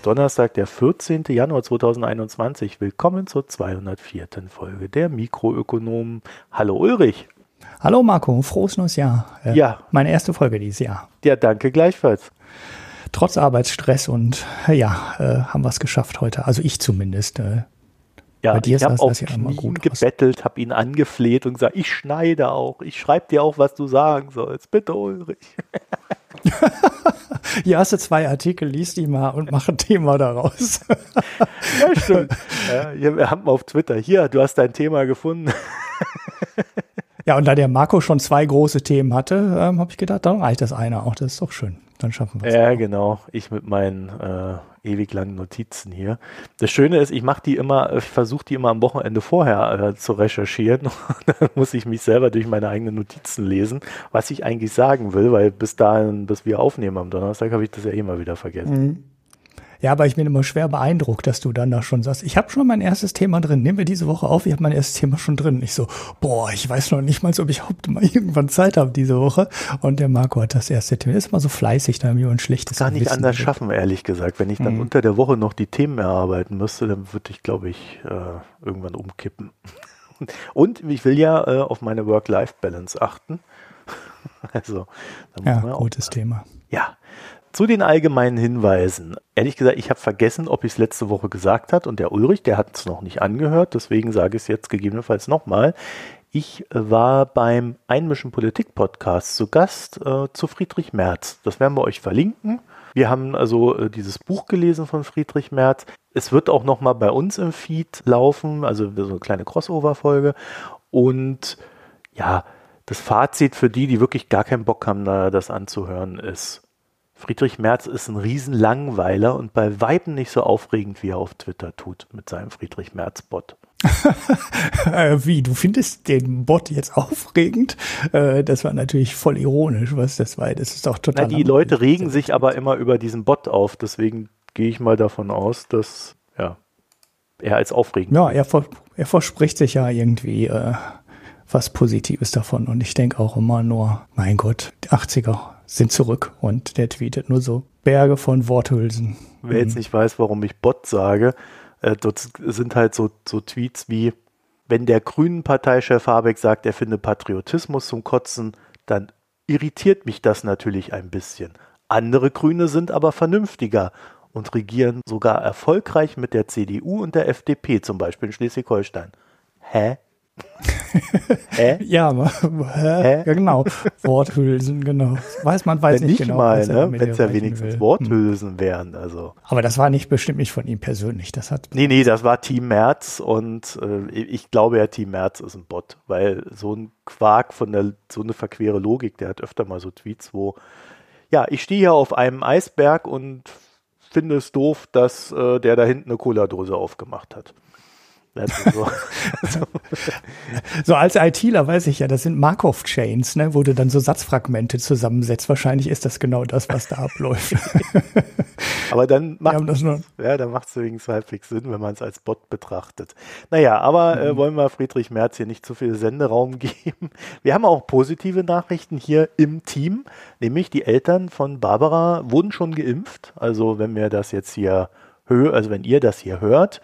Ist Donnerstag, der 14. Januar 2021. Willkommen zur 204. Folge der Mikroökonomen. Hallo Ulrich. Hallo Marco, frohes neues Jahr. Äh, ja. Meine erste Folge dieses Jahr. Ja, danke gleichfalls. Trotz Arbeitsstress und ja, äh, haben wir es geschafft heute. Also ich zumindest. Äh, ja, Bei dir ich habe auf gut gebettelt, habe ihn angefleht und gesagt, ich schneide auch, ich schreibe dir auch, was du sagen sollst. Bitte, Ulrich. Hier hast du zwei Artikel, liest die mal und mach ein Thema daraus. ja, stimmt. Ja, wir haben auf Twitter, hier, du hast dein Thema gefunden. ja, und da der Marco schon zwei große Themen hatte, ähm, habe ich gedacht, dann reicht das eine auch, das ist doch schön. Dann schaffen wir es. Ja, auch. genau. Ich mit meinen äh, ewig langen Notizen hier. Das Schöne ist, ich mache die immer, ich versuche die immer am Wochenende vorher äh, zu recherchieren. dann muss ich mich selber durch meine eigenen Notizen lesen, was ich eigentlich sagen will, weil bis dahin, bis wir aufnehmen am Donnerstag, habe ich das ja immer wieder vergessen. Mhm. Ja, aber ich bin immer schwer beeindruckt, dass du dann da schon sagst, ich habe schon mein erstes Thema drin, nehmen wir diese Woche auf, ich habe mein erstes Thema schon drin. Ich so, boah, ich weiß noch nicht mal, ob ich überhaupt mal irgendwann Zeit habe diese Woche. Und der Marco hat das erste Thema. ist immer so fleißig, da haben wir ein schlechtes Gar nicht anders wird. schaffen, ehrlich gesagt. Wenn ich dann mhm. unter der Woche noch die Themen erarbeiten müsste, dann würde ich, glaube ich, äh, irgendwann umkippen. Und ich will ja äh, auf meine Work-Life-Balance achten. also, ja, gutes Thema. Ja, zu den allgemeinen Hinweisen. Ehrlich gesagt, ich habe vergessen, ob ich es letzte Woche gesagt hat und der Ulrich, der hat es noch nicht angehört, deswegen sage ich es jetzt gegebenenfalls nochmal. Ich war beim Einmischen Politik Podcast zu Gast äh, zu Friedrich Merz. Das werden wir euch verlinken. Wir haben also äh, dieses Buch gelesen von Friedrich Merz. Es wird auch nochmal bei uns im Feed laufen, also so eine kleine Crossover-Folge. Und ja, das Fazit für die, die wirklich gar keinen Bock haben, da das anzuhören, ist, Friedrich Merz ist ein Riesenlangweiler und bei Weiben nicht so aufregend, wie er auf Twitter tut mit seinem Friedrich Merz-Bot. Äh, wie, du findest den Bot jetzt aufregend? Äh, das war natürlich voll ironisch, was das war. Das ist doch total. Na, die Leute regen sich aber immer über diesen Bot auf, deswegen gehe ich mal davon aus, dass ja, er als aufregend. Ja, er, er verspricht sich ja irgendwie äh, was Positives davon und ich denke auch immer nur, mein Gott, die 80er sind zurück und der tweetet nur so Berge von Worthülsen. Wer jetzt mhm. nicht weiß, warum ich Bot sage, äh, dort sind halt so, so Tweets wie, wenn der grünen Parteichef Habeck sagt, er finde Patriotismus zum Kotzen, dann irritiert mich das natürlich ein bisschen. Andere Grüne sind aber vernünftiger und regieren sogar erfolgreich mit der CDU und der FDP, zum Beispiel in Schleswig-Holstein. Hä? Hä? Ja, hä? ja, genau. Worthülsen, genau. Weiß man, weiß nicht, nicht genau. Mal, ne? Wenn es ja wenigstens will. Worthülsen hm. wären. Also. Aber das war nicht bestimmt nicht von ihm persönlich. Das hat. Nee, nee, das war Team Merz und äh, ich glaube ja, Team Merz ist ein Bot, weil so ein Quark von der, so eine verquere Logik, der hat öfter mal so Tweets, wo, ja, ich stehe hier auf einem Eisberg und finde es doof, dass äh, der da hinten eine Cola-Dose aufgemacht hat. So. so. als ITler weiß ich ja, das sind Markov-Chains, ne, wo du dann so Satzfragmente zusammensetzt. Wahrscheinlich ist das genau das, was da abläuft. aber dann macht es ja, dann übrigens halbwegs Sinn, wenn man es als Bot betrachtet. Naja, aber äh, mhm. wollen wir Friedrich Merz hier nicht zu viel Senderaum geben. Wir haben auch positive Nachrichten hier im Team, nämlich die Eltern von Barbara wurden schon geimpft. Also wenn wir das jetzt hier hören, also wenn ihr das hier hört,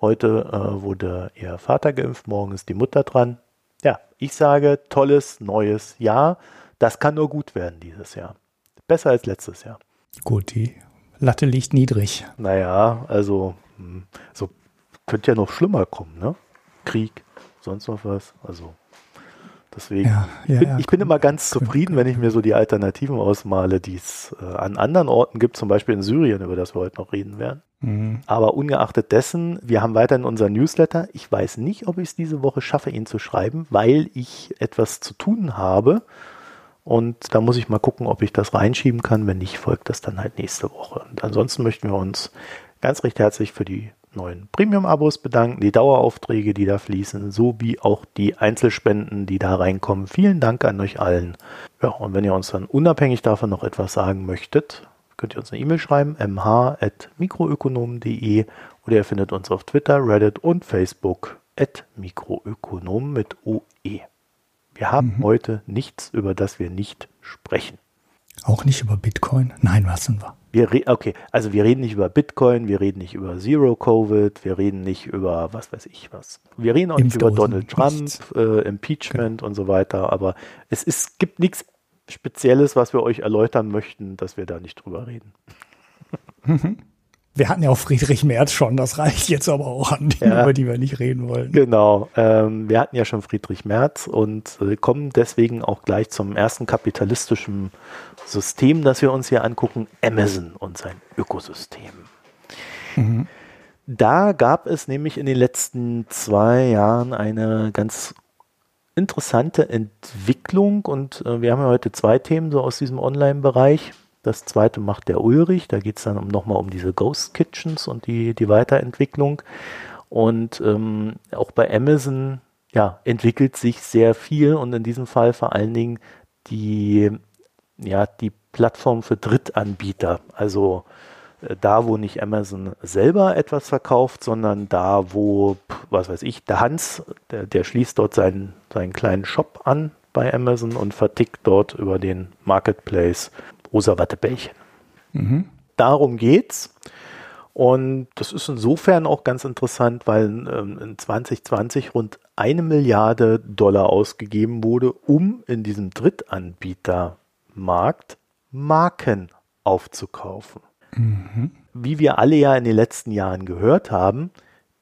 Heute äh, wurde ihr Vater geimpft, morgen ist die Mutter dran. Ja, ich sage, tolles neues Jahr. Das kann nur gut werden dieses Jahr. Besser als letztes Jahr. Gut, die Latte liegt niedrig. Naja, also hm, so könnte ja noch schlimmer kommen, ne? Krieg, sonst noch was. Also deswegen, ja, ja, ich, bin, ja, ich bin immer ganz zufrieden, wenn ich mir so die Alternativen ausmale, die es äh, an anderen Orten gibt, zum Beispiel in Syrien, über das wir heute noch reden werden. Mhm. Aber ungeachtet dessen, wir haben weiterhin unseren Newsletter. Ich weiß nicht, ob ich es diese Woche schaffe, ihn zu schreiben, weil ich etwas zu tun habe. Und da muss ich mal gucken, ob ich das reinschieben kann. Wenn nicht, folgt das dann halt nächste Woche. Und ansonsten möchten wir uns ganz recht herzlich für die neuen Premium-Abos bedanken, die Daueraufträge, die da fließen, sowie auch die Einzelspenden, die da reinkommen. Vielen Dank an euch allen. Ja, und wenn ihr uns dann unabhängig davon noch etwas sagen möchtet, könnt ihr uns eine E-Mail schreiben, mh.mikroökonomen.de oder ihr findet uns auf Twitter, Reddit und Facebook at Mikroökonomen mit OE. Wir haben mhm. heute nichts, über das wir nicht sprechen. Auch nicht über Bitcoin? Nein, was sind wir? Wir okay, also wir reden nicht über Bitcoin, wir reden nicht über Zero Covid, wir reden nicht über was weiß ich was. Wir reden auch nicht über Donald Trump, äh, Impeachment genau. und so weiter, aber es ist, gibt nichts Spezielles, was wir euch erläutern möchten, dass wir da nicht drüber reden. Wir hatten ja auch Friedrich Merz schon, das reicht jetzt aber auch an denen, ja, über die wir nicht reden wollen. Genau, ähm, wir hatten ja schon Friedrich Merz und äh, kommen deswegen auch gleich zum ersten kapitalistischen System, das wir uns hier angucken, Amazon und sein Ökosystem. Mhm. Da gab es nämlich in den letzten zwei Jahren eine ganz interessante Entwicklung und äh, wir haben ja heute zwei Themen so aus diesem Online-Bereich. Das zweite macht der Ulrich. Da geht es dann nochmal um diese Ghost Kitchens und die, die Weiterentwicklung. Und ähm, auch bei Amazon ja, entwickelt sich sehr viel und in diesem Fall vor allen Dingen die, ja, die Plattform für Drittanbieter. Also äh, da, wo nicht Amazon selber etwas verkauft, sondern da, wo, was weiß ich, der Hans, der, der schließt dort seinen, seinen kleinen Shop an bei Amazon und vertickt dort über den Marketplace rosa Wattebällchen. Mhm. Darum geht's. Und das ist insofern auch ganz interessant, weil ähm, in 2020 rund eine Milliarde Dollar ausgegeben wurde, um in diesem Drittanbietermarkt Marken aufzukaufen. Mhm. Wie wir alle ja in den letzten Jahren gehört haben,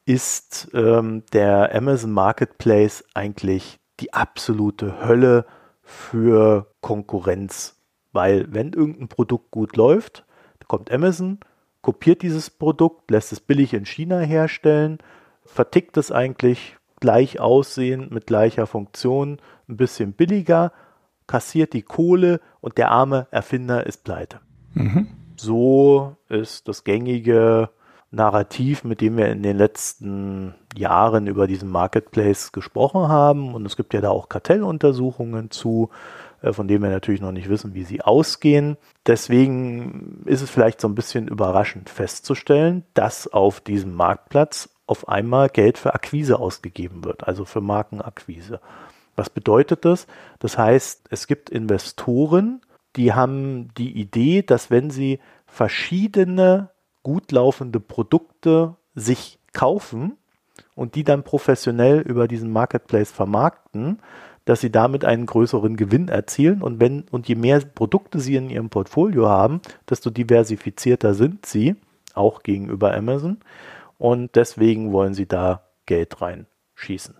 ist ähm, der Amazon Marketplace eigentlich die absolute Hölle für Konkurrenz weil wenn irgendein Produkt gut läuft, kommt Amazon, kopiert dieses Produkt, lässt es billig in China herstellen, vertickt es eigentlich gleich aussehend mit gleicher Funktion, ein bisschen billiger, kassiert die Kohle und der arme Erfinder ist pleite. Mhm. So ist das gängige Narrativ, mit dem wir in den letzten Jahren über diesen Marketplace gesprochen haben. Und es gibt ja da auch Kartelluntersuchungen zu. Äh, von dem wir natürlich noch nicht wissen, wie sie ausgehen. Deswegen ist es vielleicht so ein bisschen überraschend festzustellen, dass auf diesem Marktplatz auf einmal Geld für Akquise ausgegeben wird, also für Markenakquise. Was bedeutet das? Das heißt, es gibt Investoren, die haben die Idee, dass wenn sie verschiedene gut laufende Produkte sich kaufen und die dann professionell über diesen Marketplace vermarkten, dass sie damit einen größeren Gewinn erzielen und wenn und je mehr Produkte sie in ihrem Portfolio haben, desto diversifizierter sind sie, auch gegenüber Amazon und deswegen wollen sie da Geld reinschießen.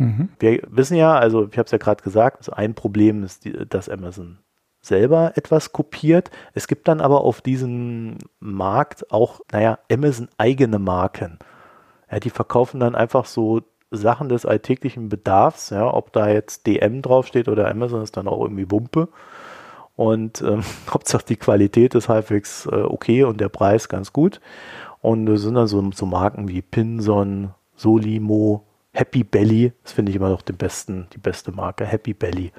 Mhm. Wir wissen ja, also ich habe es ja gerade gesagt, also ein Problem ist, die, dass Amazon selber etwas kopiert. Es gibt dann aber auf diesem Markt auch, naja, Amazon eigene Marken. Ja, die verkaufen dann einfach so Sachen des alltäglichen Bedarfs, ja, ob da jetzt DM draufsteht oder Amazon ist dann auch irgendwie Wumpe. Und ähm, Hauptsache die Qualität ist halbwegs äh, okay und der Preis ganz gut. Und es sind dann so, so Marken wie Pinson, Solimo, Happy Belly. Das finde ich immer noch den besten, die beste Marke, Happy Belly.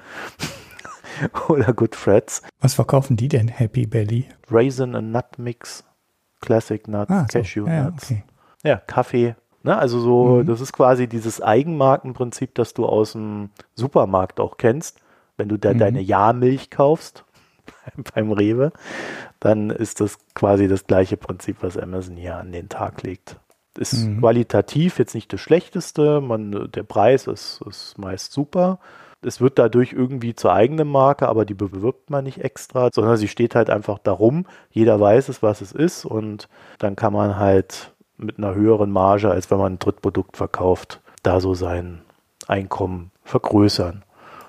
oder Good Freds. Was verkaufen die denn, Happy Belly? Raisin and Nut Mix, Classic Nuts, ah, Cashew so. ja, Nuts. Okay. Ja, Kaffee, Ne? Also so, mhm. das ist quasi dieses Eigenmarkenprinzip, das du aus dem Supermarkt auch kennst. Wenn du da mhm. deine Jahrmilch kaufst beim Rewe, dann ist das quasi das gleiche Prinzip, was Amazon hier an den Tag legt. Ist mhm. qualitativ jetzt nicht das Schlechteste, man, der Preis ist, ist meist super. Es wird dadurch irgendwie zur eigenen Marke, aber die bewirbt man nicht extra, sondern sie steht halt einfach darum. Jeder weiß es, was es ist und dann kann man halt mit einer höheren Marge, als wenn man ein Drittprodukt verkauft, da so sein Einkommen vergrößern.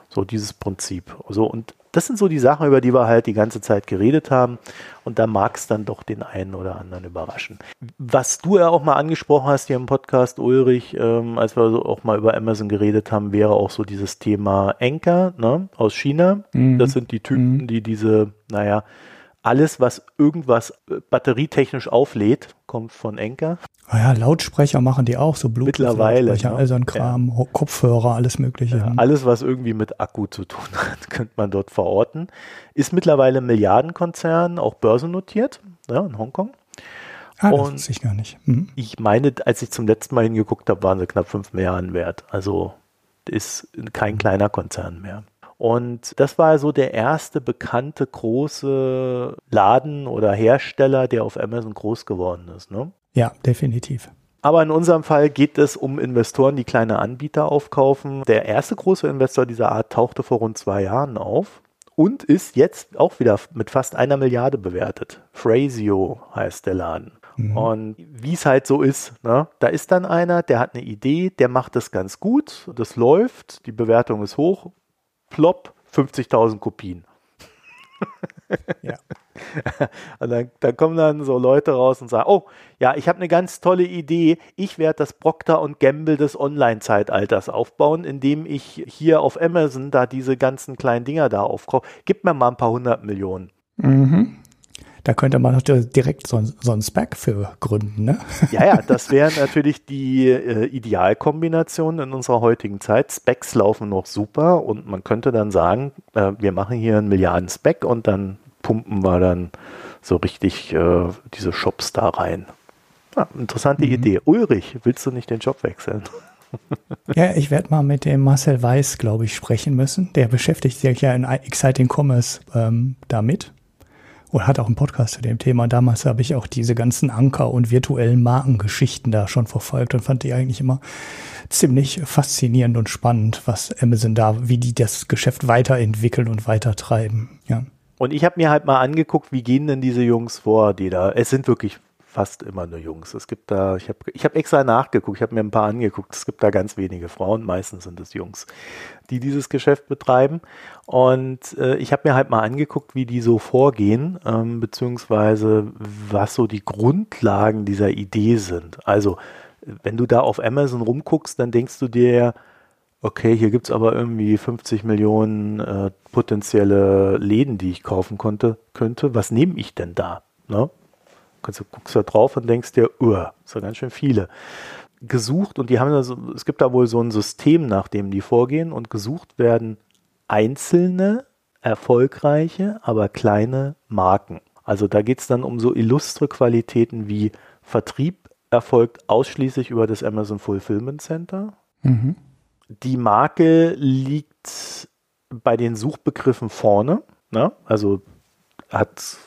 So dieses Prinzip. So, und das sind so die Sachen, über die wir halt die ganze Zeit geredet haben. Und da mag es dann doch den einen oder anderen überraschen. Was du ja auch mal angesprochen hast hier im Podcast, Ulrich, ähm, als wir so auch mal über Amazon geredet haben, wäre auch so dieses Thema Anker ne, aus China. Mhm. Das sind die Typen, mhm. die diese, naja, alles, was irgendwas äh, batterietechnisch auflädt, kommt von Enker. Ah ja, Lautsprecher machen die auch, so Bluetooth-Lautsprecher, ne? all so ein Kram, ja. Kopfhörer, alles mögliche. Ja, alles, was irgendwie mit Akku zu tun hat, könnte man dort verorten. Ist mittlerweile Milliardenkonzern, auch börsennotiert, ja, in Hongkong. Ah, das wusste ich gar nicht. Mhm. Ich meine, als ich zum letzten Mal hingeguckt habe, waren sie knapp 5 Milliarden wert. Also ist kein mhm. kleiner Konzern mehr. Und das war so der erste bekannte große Laden oder Hersteller, der auf Amazon groß geworden ist. Ne? Ja, definitiv. Aber in unserem Fall geht es um Investoren, die kleine Anbieter aufkaufen. Der erste große Investor dieser Art tauchte vor rund zwei Jahren auf und ist jetzt auch wieder mit fast einer Milliarde bewertet. Phrasio heißt der Laden. Mhm. Und wie es halt so ist, ne? da ist dann einer, der hat eine Idee, der macht das ganz gut, das läuft, die Bewertung ist hoch, plopp, 50.000 Kopien. ja. Und dann, dann, kommen dann so Leute raus und sagen, oh, ja, ich habe eine ganz tolle Idee. Ich werde das Procter und Gamble des Online-Zeitalters aufbauen, indem ich hier auf Amazon da diese ganzen kleinen Dinger da aufkaufe. Gib mir mal ein paar hundert Millionen. Mhm. Da könnte man direkt so, so einen Spec für gründen, ne? Ja, ja, das wäre natürlich die äh, Idealkombination in unserer heutigen Zeit. Specs laufen noch super und man könnte dann sagen, äh, wir machen hier einen Milliarden-Spec und dann pumpen wir dann so richtig äh, diese Shops da rein. Ja, interessante mhm. Idee. Ulrich, willst du nicht den Job wechseln? ja, ich werde mal mit dem Marcel Weiß, glaube ich, sprechen müssen. Der beschäftigt sich ja in Exciting Commerce ähm, damit und hat auch einen Podcast zu dem Thema. Damals habe ich auch diese ganzen Anker und virtuellen Markengeschichten da schon verfolgt und fand die eigentlich immer ziemlich faszinierend und spannend, was Amazon da, wie die das Geschäft weiterentwickeln und weitertreiben. Ja. Und ich habe mir halt mal angeguckt, wie gehen denn diese Jungs vor, die da, es sind wirklich fast immer nur Jungs. Es gibt da, ich habe ich hab extra nachgeguckt, ich habe mir ein paar angeguckt. Es gibt da ganz wenige Frauen, meistens sind es Jungs, die dieses Geschäft betreiben. Und äh, ich habe mir halt mal angeguckt, wie die so vorgehen, ähm, beziehungsweise was so die Grundlagen dieser Idee sind. Also, wenn du da auf Amazon rumguckst, dann denkst du dir, okay, hier gibt es aber irgendwie 50 Millionen äh, potenzielle Läden, die ich kaufen konnte, könnte. Was nehme ich denn da? Ne? Kannst du guckst da drauf und denkst dir, uh, das sind ganz schön viele. Gesucht und die haben also, es gibt da wohl so ein System, nach dem die vorgehen und gesucht werden einzelne, erfolgreiche, aber kleine Marken. Also da geht es dann um so illustre Qualitäten wie Vertrieb erfolgt ausschließlich über das Amazon Fulfillment Center. Mhm. Die Marke liegt bei den Suchbegriffen vorne, ne? also hat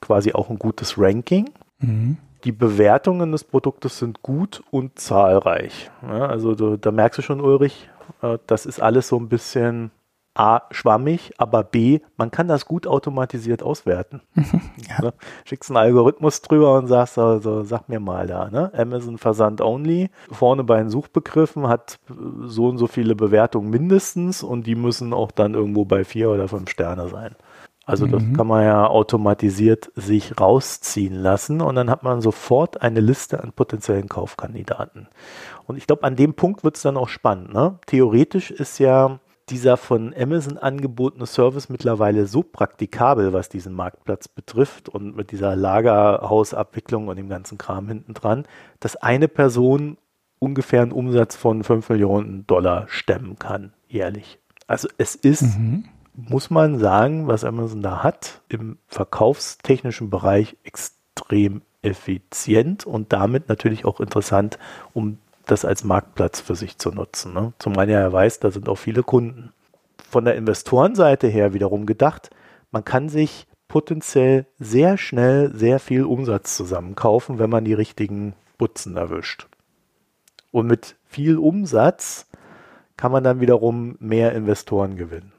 quasi auch ein gutes Ranking. Mhm. Die Bewertungen des Produktes sind gut und zahlreich. Ja, also du, da merkst du schon, Ulrich, äh, das ist alles so ein bisschen A, schwammig, aber B, man kann das gut automatisiert auswerten. ja. ne? Schickst einen Algorithmus drüber und sagst, also, sag mir mal da, ne? Amazon Versand Only, vorne bei den Suchbegriffen hat so und so viele Bewertungen mindestens und die müssen auch dann irgendwo bei vier oder fünf Sterne sein. Also das mhm. kann man ja automatisiert sich rausziehen lassen und dann hat man sofort eine Liste an potenziellen Kaufkandidaten. Und ich glaube, an dem Punkt wird es dann auch spannend. Ne? Theoretisch ist ja dieser von Amazon angebotene Service mittlerweile so praktikabel, was diesen Marktplatz betrifft und mit dieser Lagerhausabwicklung und dem ganzen Kram hinten dran, dass eine Person ungefähr einen Umsatz von 5 Millionen Dollar stemmen kann, jährlich. Also es ist mhm muss man sagen, was Amazon da hat, im verkaufstechnischen Bereich extrem effizient und damit natürlich auch interessant, um das als Marktplatz für sich zu nutzen. Ne? Zumal er weiß, da sind auch viele Kunden. Von der Investorenseite her wiederum gedacht, man kann sich potenziell sehr schnell sehr viel Umsatz zusammenkaufen, wenn man die richtigen Butzen erwischt. Und mit viel Umsatz kann man dann wiederum mehr Investoren gewinnen.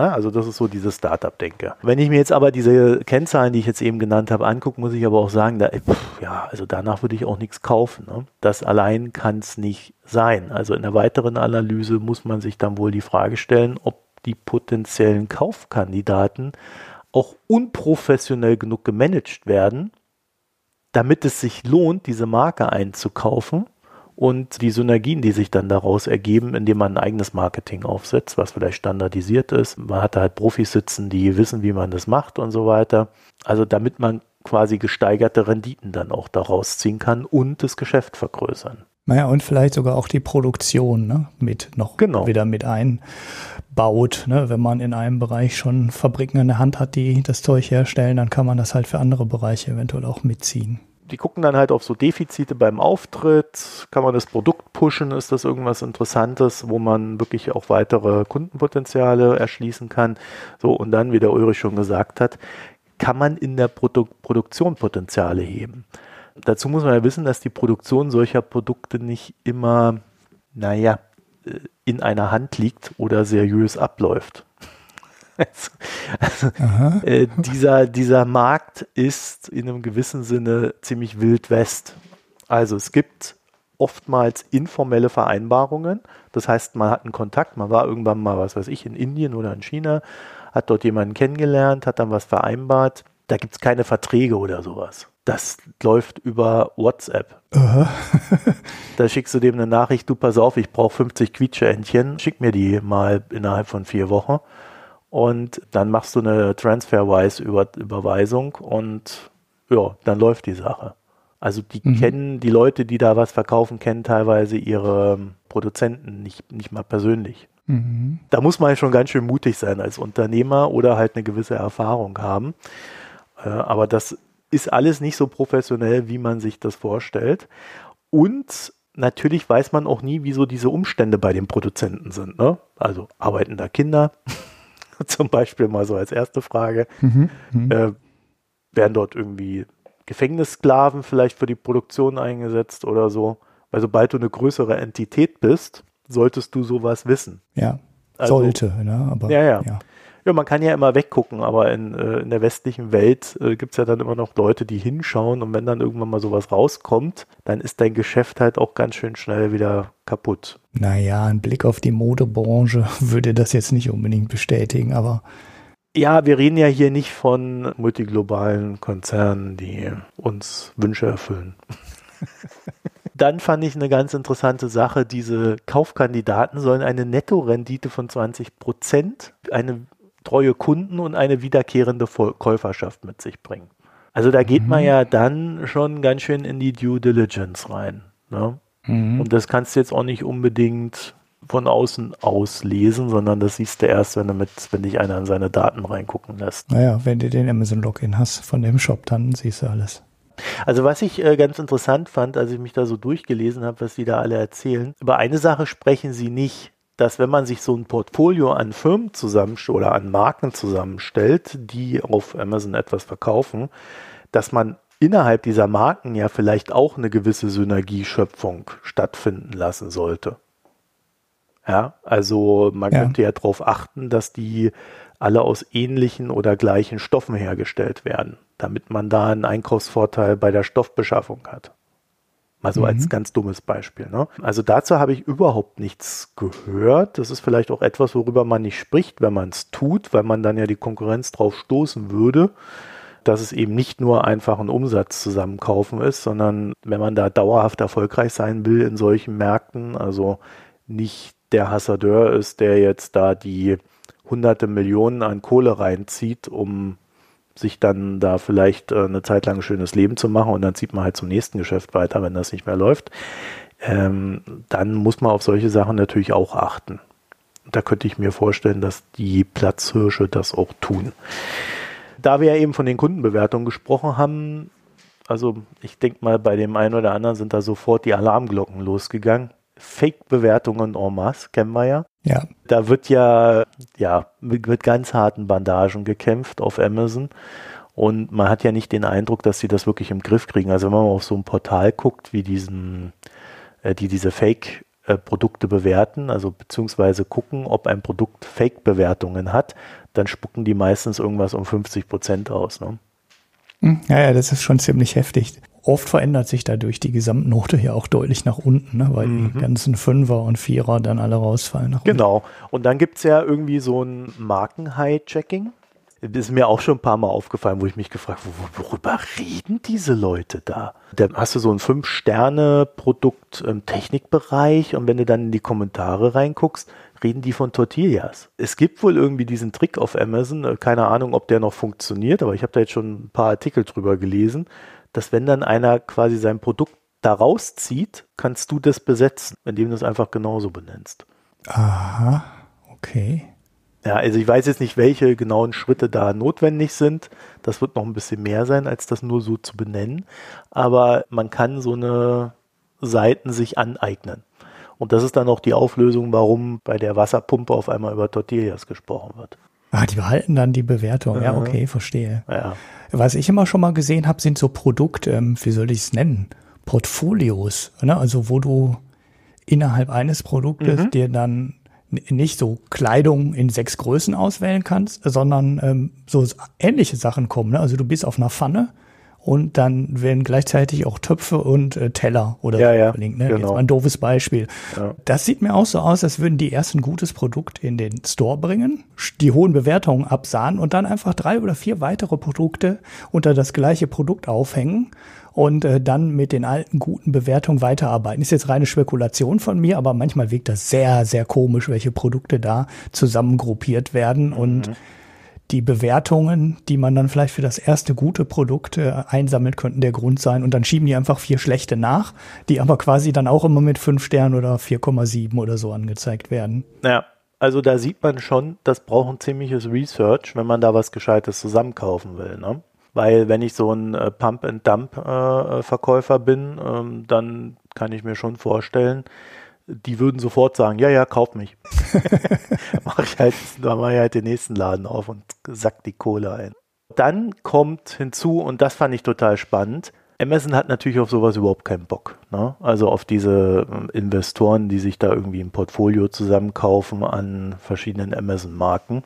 Na, also das ist so dieses Startup-Denke. Wenn ich mir jetzt aber diese Kennzahlen, die ich jetzt eben genannt habe, angucke, muss ich aber auch sagen, da, pff, ja, also danach würde ich auch nichts kaufen. Ne? Das allein kann es nicht sein. Also in der weiteren Analyse muss man sich dann wohl die Frage stellen, ob die potenziellen Kaufkandidaten auch unprofessionell genug gemanagt werden, damit es sich lohnt, diese Marke einzukaufen und die Synergien, die sich dann daraus ergeben, indem man ein eigenes Marketing aufsetzt, was vielleicht standardisiert ist. Man hat da halt Profis sitzen, die wissen, wie man das macht und so weiter. Also damit man quasi gesteigerte Renditen dann auch daraus ziehen kann und das Geschäft vergrößern. Naja, und vielleicht sogar auch die Produktion ne, mit noch genau. wieder mit einbaut. Ne? Wenn man in einem Bereich schon Fabriken in der Hand hat, die das Zeug herstellen, dann kann man das halt für andere Bereiche eventuell auch mitziehen die gucken dann halt auf so Defizite beim Auftritt. Kann man das Produkt pushen? Ist das irgendwas Interessantes, wo man wirklich auch weitere Kundenpotenziale erschließen kann? So, und dann, wie der Ulrich schon gesagt hat, kann man in der Produ Produktion Potenziale heben. Dazu muss man ja wissen, dass die Produktion solcher Produkte nicht immer, naja, äh, in einer Hand liegt oder seriös abläuft. Also, äh, dieser, dieser Markt ist in einem gewissen Sinne ziemlich wild west. Also es gibt oftmals informelle Vereinbarungen. Das heißt, man hat einen Kontakt, man war irgendwann mal, was weiß ich, in Indien oder in China, hat dort jemanden kennengelernt, hat dann was vereinbart. Da gibt es keine Verträge oder sowas. Das läuft über WhatsApp. da schickst du dem eine Nachricht, du pass auf, ich brauche 50 Quietscheentchen, schick mir die mal innerhalb von vier Wochen und dann machst du eine Transferwise-Überweisung und ja, dann läuft die Sache. Also die mhm. kennen, die Leute, die da was verkaufen, kennen teilweise ihre Produzenten nicht, nicht mal persönlich. Mhm. Da muss man schon ganz schön mutig sein als Unternehmer oder halt eine gewisse Erfahrung haben. Äh, aber das ist alles nicht so professionell, wie man sich das vorstellt. Und natürlich weiß man auch nie, wieso diese Umstände bei den Produzenten sind. Ne? Also arbeitender Kinder, zum Beispiel mal so als erste Frage. Mhm, mhm, äh, werden dort irgendwie Gefängnissklaven vielleicht für die Produktion eingesetzt oder so? Weil sobald du eine größere Entität bist, solltest du sowas wissen. Ja, also, sollte, ne? Aber, ja, ja, ja. Ja, man kann ja immer weggucken, aber in, äh, in der westlichen Welt äh, gibt es ja dann immer noch Leute, die hinschauen und wenn dann irgendwann mal sowas rauskommt, dann ist dein Geschäft halt auch ganz schön schnell wieder kaputt. Naja, ein Blick auf die Modebranche würde das jetzt nicht unbedingt bestätigen, aber. Ja, wir reden ja hier nicht von multiglobalen Konzernen, die uns Wünsche erfüllen. Dann fand ich eine ganz interessante Sache, diese Kaufkandidaten sollen eine Nettorendite von 20 Prozent, eine treue Kunden und eine wiederkehrende Käuferschaft mit sich bringen. Also da geht mhm. man ja dann schon ganz schön in die Due Diligence rein. Ne? Mhm. Und das kannst du jetzt auch nicht unbedingt von außen auslesen, sondern das siehst du erst, wenn du mit, wenn dich einer in seine Daten reingucken lässt. Naja, wenn du den Amazon-Login hast von dem Shop, dann siehst du alles. Also was ich äh, ganz interessant fand, als ich mich da so durchgelesen habe, was die da alle erzählen, über eine Sache sprechen sie nicht dass wenn man sich so ein Portfolio an Firmen zusammenstellt oder an Marken zusammenstellt, die auf Amazon etwas verkaufen, dass man innerhalb dieser Marken ja vielleicht auch eine gewisse Synergieschöpfung stattfinden lassen sollte. Ja, also man ja. könnte ja darauf achten, dass die alle aus ähnlichen oder gleichen Stoffen hergestellt werden, damit man da einen Einkaufsvorteil bei der Stoffbeschaffung hat. Mal so mhm. als ganz dummes Beispiel. Ne? Also dazu habe ich überhaupt nichts gehört. Das ist vielleicht auch etwas, worüber man nicht spricht, wenn man es tut, weil man dann ja die Konkurrenz drauf stoßen würde, dass es eben nicht nur einfach ein Umsatz zusammenkaufen ist, sondern wenn man da dauerhaft erfolgreich sein will in solchen Märkten, also nicht der Hassadeur ist, der jetzt da die hunderte Millionen an Kohle reinzieht, um sich dann da vielleicht äh, eine Zeit lang ein schönes Leben zu machen und dann zieht man halt zum nächsten Geschäft weiter, wenn das nicht mehr läuft. Ähm, dann muss man auf solche Sachen natürlich auch achten. Da könnte ich mir vorstellen, dass die Platzhirsche das auch tun. Da wir ja eben von den Kundenbewertungen gesprochen haben, also ich denke mal, bei dem einen oder anderen sind da sofort die Alarmglocken losgegangen. Fake-Bewertungen en masse, kennen wir ja. Ja. Da wird ja, ja mit, mit ganz harten Bandagen gekämpft auf Amazon. Und man hat ja nicht den Eindruck, dass sie das wirklich im Griff kriegen. Also wenn man auf so ein Portal guckt, wie diesen, äh, die diese Fake-Produkte bewerten, also beziehungsweise gucken, ob ein Produkt Fake-Bewertungen hat, dann spucken die meistens irgendwas um 50 Prozent aus. Ne? Hm, ja, ja, das ist schon ziemlich heftig. Oft verändert sich dadurch die Gesamtnote ja auch deutlich nach unten, ne? weil mhm. die ganzen Fünfer und Vierer dann alle rausfallen. Nach genau. Und dann gibt es ja irgendwie so ein Marken-High-Checking. Das ist mir auch schon ein paar Mal aufgefallen, wo ich mich gefragt habe, worüber reden diese Leute da? Da hast du so ein Fünf-Sterne-Produkt im Technikbereich und wenn du dann in die Kommentare reinguckst, reden die von Tortillas. Es gibt wohl irgendwie diesen Trick auf Amazon, keine Ahnung, ob der noch funktioniert, aber ich habe da jetzt schon ein paar Artikel drüber gelesen dass wenn dann einer quasi sein Produkt da rauszieht, kannst du das besetzen, indem du es einfach genauso benennst. Aha, okay. Ja, also ich weiß jetzt nicht, welche genauen Schritte da notwendig sind. Das wird noch ein bisschen mehr sein, als das nur so zu benennen. Aber man kann so eine Seiten sich aneignen. Und das ist dann auch die Auflösung, warum bei der Wasserpumpe auf einmal über Tortillas gesprochen wird. Ah, die behalten dann die Bewertung. Ja, okay, verstehe. Ja. Was ich immer schon mal gesehen habe, sind so Produkt, ähm, wie soll ich es nennen? Portfolios. Ne? Also wo du innerhalb eines Produktes mhm. dir dann nicht so Kleidung in sechs Größen auswählen kannst, sondern ähm, so ähnliche Sachen kommen. Ne? Also du bist auf einer Pfanne und dann werden gleichzeitig auch Töpfe und äh, Teller oder ja, so ja, verlinkt. Ne? Genau. Jetzt mal ein doofes Beispiel. Ja. Das sieht mir auch so aus, als würden die erst ein gutes Produkt in den Store bringen, die hohen Bewertungen absahen und dann einfach drei oder vier weitere Produkte unter das gleiche Produkt aufhängen und äh, dann mit den alten guten Bewertungen weiterarbeiten. Ist jetzt reine Spekulation von mir, aber manchmal wirkt das sehr, sehr komisch, welche Produkte da zusammengruppiert werden und mhm die Bewertungen, die man dann vielleicht für das erste gute Produkt äh, einsammelt, könnten der Grund sein. Und dann schieben die einfach vier schlechte nach, die aber quasi dann auch immer mit fünf Sternen oder 4,7 oder so angezeigt werden. Ja, also da sieht man schon, das braucht ein ziemliches Research, wenn man da was Gescheites zusammenkaufen will. Ne? Weil wenn ich so ein äh, Pump-and-Dump-Verkäufer äh, bin, ähm, dann kann ich mir schon vorstellen, die würden sofort sagen, ja, ja, kauf mich. mach ich halt, dann mache ich halt den nächsten Laden auf und sack die Kohle ein. Dann kommt hinzu, und das fand ich total spannend, Amazon hat natürlich auf sowas überhaupt keinen Bock. Ne? Also auf diese ähm, Investoren, die sich da irgendwie ein Portfolio zusammenkaufen an verschiedenen Amazon-Marken.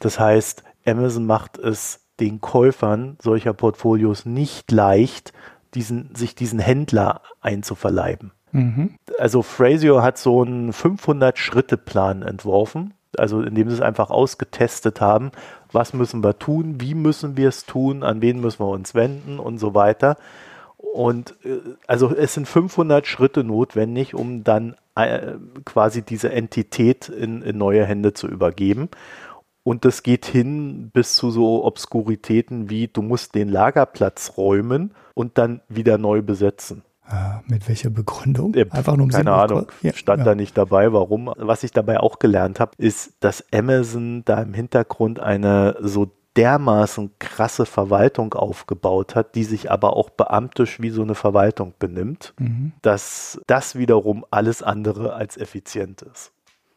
Das heißt, Amazon macht es den Käufern solcher Portfolios nicht leicht, diesen, sich diesen Händler einzuverleiben. Mhm. Also Frasio hat so einen 500-Schritte-Plan entworfen, also indem sie es einfach ausgetestet haben, was müssen wir tun, wie müssen wir es tun, an wen müssen wir uns wenden und so weiter. Und äh, also es sind 500 Schritte notwendig, um dann äh, quasi diese Entität in, in neue Hände zu übergeben. Und das geht hin bis zu so Obskuritäten wie, du musst den Lagerplatz räumen und dann wieder neu besetzen. Äh, mit welcher Begründung? Einfach nur um Keine Ahnung, ja, stand ja. da nicht dabei. Warum? Was ich dabei auch gelernt habe, ist, dass Amazon da im Hintergrund eine so dermaßen krasse Verwaltung aufgebaut hat, die sich aber auch beamtisch wie so eine Verwaltung benimmt, mhm. dass das wiederum alles andere als effizient ist.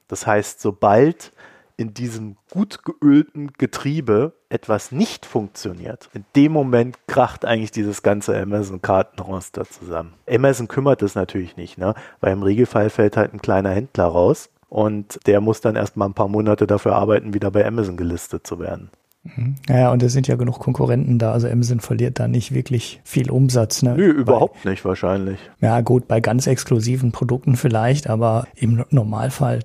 Das heißt, sobald in diesem gut geölten Getriebe etwas nicht funktioniert, in dem Moment kracht eigentlich dieses ganze Amazon-Kartenroster zusammen. Amazon kümmert es natürlich nicht, ne? weil im Regelfall fällt halt ein kleiner Händler raus und der muss dann erstmal ein paar Monate dafür arbeiten, wieder bei Amazon gelistet zu werden. Mhm. Ja, und es sind ja genug Konkurrenten da. Also Amazon verliert da nicht wirklich viel Umsatz. Ne? Nö, überhaupt bei, nicht wahrscheinlich. Ja, gut, bei ganz exklusiven Produkten vielleicht, aber im Normalfall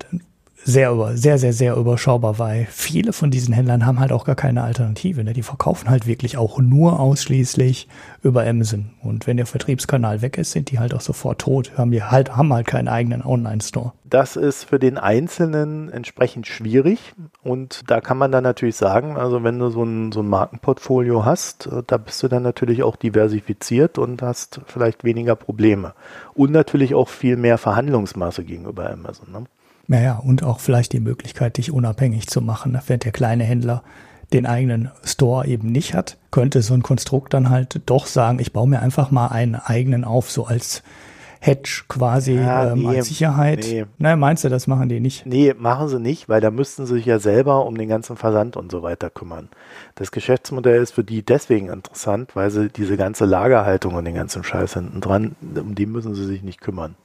sehr über, sehr, sehr, sehr überschaubar, weil viele von diesen Händlern haben halt auch gar keine Alternative. Ne? Die verkaufen halt wirklich auch nur ausschließlich über Amazon. Und wenn der Vertriebskanal weg ist, sind die halt auch sofort tot. Haben die halt, haben halt keinen eigenen Online-Store. Das ist für den Einzelnen entsprechend schwierig. Und da kann man dann natürlich sagen, also wenn du so ein, so ein Markenportfolio hast, äh, da bist du dann natürlich auch diversifiziert und hast vielleicht weniger Probleme. Und natürlich auch viel mehr Verhandlungsmasse gegenüber Amazon. Ne? Naja, und auch vielleicht die Möglichkeit, dich unabhängig zu machen. Während der kleine Händler den eigenen Store eben nicht hat, könnte so ein Konstrukt dann halt doch sagen, ich baue mir einfach mal einen eigenen auf, so als Hedge quasi ja, ähm, nee, als Sicherheit. Nee. Nein, meinst du, das machen die nicht? Nee, machen sie nicht, weil da müssten sie sich ja selber um den ganzen Versand und so weiter kümmern. Das Geschäftsmodell ist für die deswegen interessant, weil sie diese ganze Lagerhaltung und den ganzen Scheiß hinten dran, um die müssen sie sich nicht kümmern.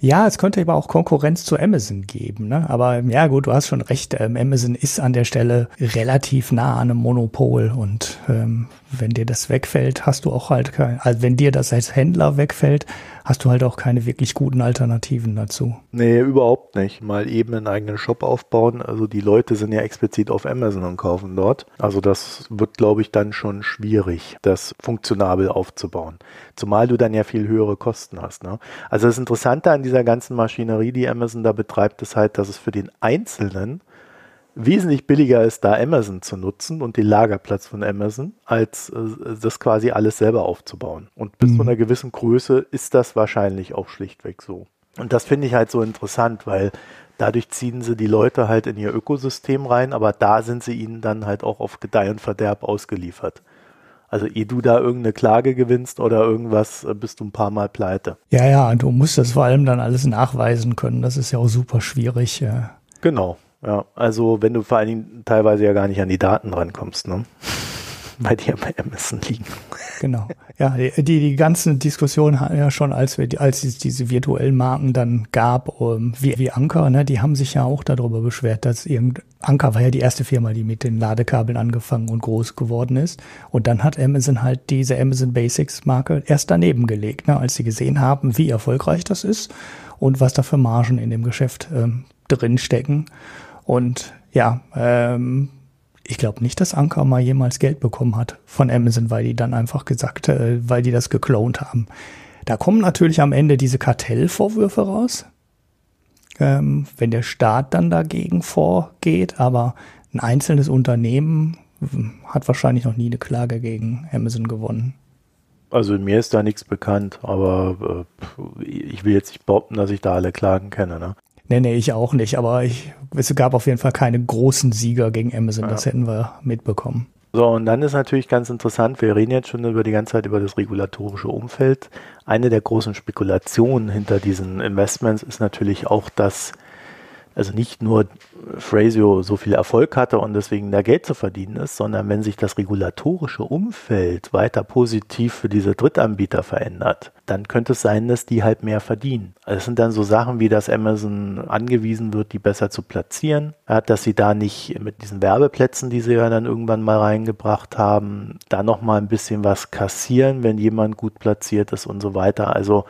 Ja, es könnte aber auch Konkurrenz zu Amazon geben. Ne? Aber ja gut, du hast schon recht. Ähm, Amazon ist an der Stelle relativ nah an einem Monopol und ähm, wenn dir das wegfällt, hast du auch halt kein, also wenn dir das als Händler wegfällt, hast du halt auch keine wirklich guten Alternativen dazu. Nee, überhaupt nicht. Mal eben einen eigenen Shop aufbauen. Also die Leute sind ja explizit auf Amazon und kaufen dort. Also das wird, glaube ich, dann schon schwierig, das funktionabel aufzubauen. Zumal du dann ja viel höhere Kosten hast. Ne? Also das Interessante an dieser ganzen Maschinerie, die Amazon da betreibt, ist halt, dass es für den Einzelnen wesentlich billiger ist, da Amazon zu nutzen und den Lagerplatz von Amazon, als äh, das quasi alles selber aufzubauen. Und bis mhm. zu einer gewissen Größe ist das wahrscheinlich auch schlichtweg so. Und das finde ich halt so interessant, weil dadurch ziehen sie die Leute halt in ihr Ökosystem rein, aber da sind sie ihnen dann halt auch auf Gedeih und Verderb ausgeliefert. Also ehe du da irgendeine Klage gewinnst oder irgendwas, äh, bist du ein paar Mal pleite. Ja, ja, du musst das vor allem dann alles nachweisen können. Das ist ja auch super schwierig. Genau, ja. Also wenn du vor allen Dingen teilweise ja gar nicht an die Daten rankommst, ne? bei dir bei Amazon liegen. Genau. Ja, die, die ganzen Diskussionen hatten ja schon, als wir, als es diese virtuellen Marken dann gab, um, wie, wie Anker, ne, die haben sich ja auch darüber beschwert, dass irgend, Anker war ja die erste Firma, die mit den Ladekabeln angefangen und groß geworden ist. Und dann hat Amazon halt diese Amazon Basics Marke erst daneben gelegt, ne, als sie gesehen haben, wie erfolgreich das ist und was da für Margen in dem Geschäft ähm, drin stecken. Und ja, ähm, ich glaube nicht, dass Anker mal jemals Geld bekommen hat von Amazon, weil die dann einfach gesagt, äh, weil die das geklont haben. Da kommen natürlich am Ende diese Kartellvorwürfe raus, ähm, wenn der Staat dann dagegen vorgeht, aber ein einzelnes Unternehmen hm, hat wahrscheinlich noch nie eine Klage gegen Amazon gewonnen. Also mir ist da nichts bekannt, aber äh, ich will jetzt nicht behaupten, dass ich da alle Klagen kenne. Ne? Nee, ich auch nicht, aber ich, es gab auf jeden Fall keine großen Sieger gegen Amazon, ja. das hätten wir mitbekommen. So, und dann ist natürlich ganz interessant, wir reden jetzt schon über die ganze Zeit über das regulatorische Umfeld. Eine der großen Spekulationen hinter diesen Investments ist natürlich auch, dass also nicht nur Frasio so viel Erfolg hatte und deswegen da Geld zu verdienen ist, sondern wenn sich das regulatorische Umfeld weiter positiv für diese Drittanbieter verändert, dann könnte es sein, dass die halt mehr verdienen. Also es sind dann so Sachen wie, dass Amazon angewiesen wird, die besser zu platzieren, dass sie da nicht mit diesen Werbeplätzen, die sie ja dann irgendwann mal reingebracht haben, da nochmal ein bisschen was kassieren, wenn jemand gut platziert ist und so weiter. Also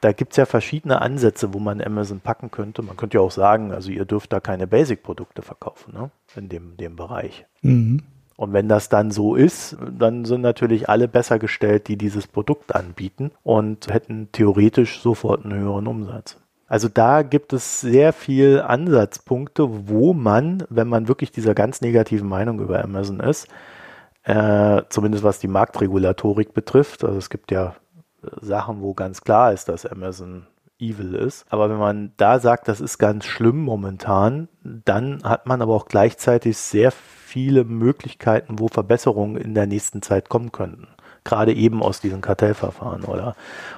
da gibt es ja verschiedene Ansätze, wo man Amazon packen könnte. Man könnte ja auch sagen, also ihr dürft da keine Basic-Produkte verkaufen, ne? in dem, dem Bereich. Mhm. Und wenn das dann so ist, dann sind natürlich alle besser gestellt, die dieses Produkt anbieten und hätten theoretisch sofort einen höheren Umsatz. Also da gibt es sehr viel Ansatzpunkte, wo man, wenn man wirklich dieser ganz negativen Meinung über Amazon ist, äh, zumindest was die Marktregulatorik betrifft, also es gibt ja Sachen, wo ganz klar ist, dass Amazon evil ist. Aber wenn man da sagt, das ist ganz schlimm momentan, dann hat man aber auch gleichzeitig sehr viele Möglichkeiten, wo Verbesserungen in der nächsten Zeit kommen könnten. Gerade eben aus diesen Kartellverfahren oder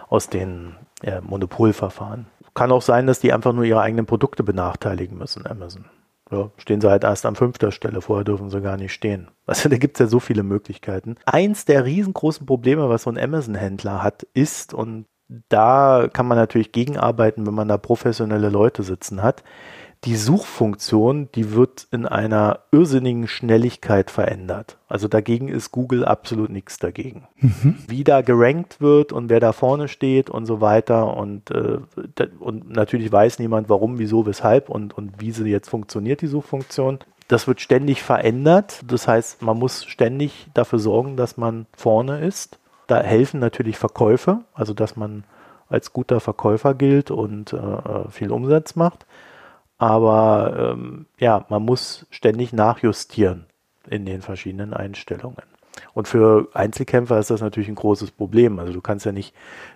aus den äh, Monopolverfahren. Kann auch sein, dass die einfach nur ihre eigenen Produkte benachteiligen müssen, Amazon. Ja, stehen sie halt erst an fünfter Stelle, vorher dürfen sie gar nicht stehen. Also da gibt es ja so viele Möglichkeiten. Eins der riesengroßen Probleme, was so ein Amazon-Händler hat, ist, und da kann man natürlich gegenarbeiten, wenn man da professionelle Leute sitzen hat, die Suchfunktion, die wird in einer irrsinnigen Schnelligkeit verändert. Also dagegen ist Google absolut nichts dagegen. Mhm. Wie da gerankt wird und wer da vorne steht und so weiter und, äh, und natürlich weiß niemand warum, wieso, weshalb und, und wie sie jetzt funktioniert, die Suchfunktion. Das wird ständig verändert. Das heißt, man muss ständig dafür sorgen, dass man vorne ist. Da helfen natürlich Verkäufe, also dass man als guter Verkäufer gilt und äh, äh viel Umsatz macht. Aber ähm, ja, man muss ständig nachjustieren in den verschiedenen Einstellungen. Und für Einzelkämpfer ist das natürlich ein großes Problem. Also du kannst ja nicht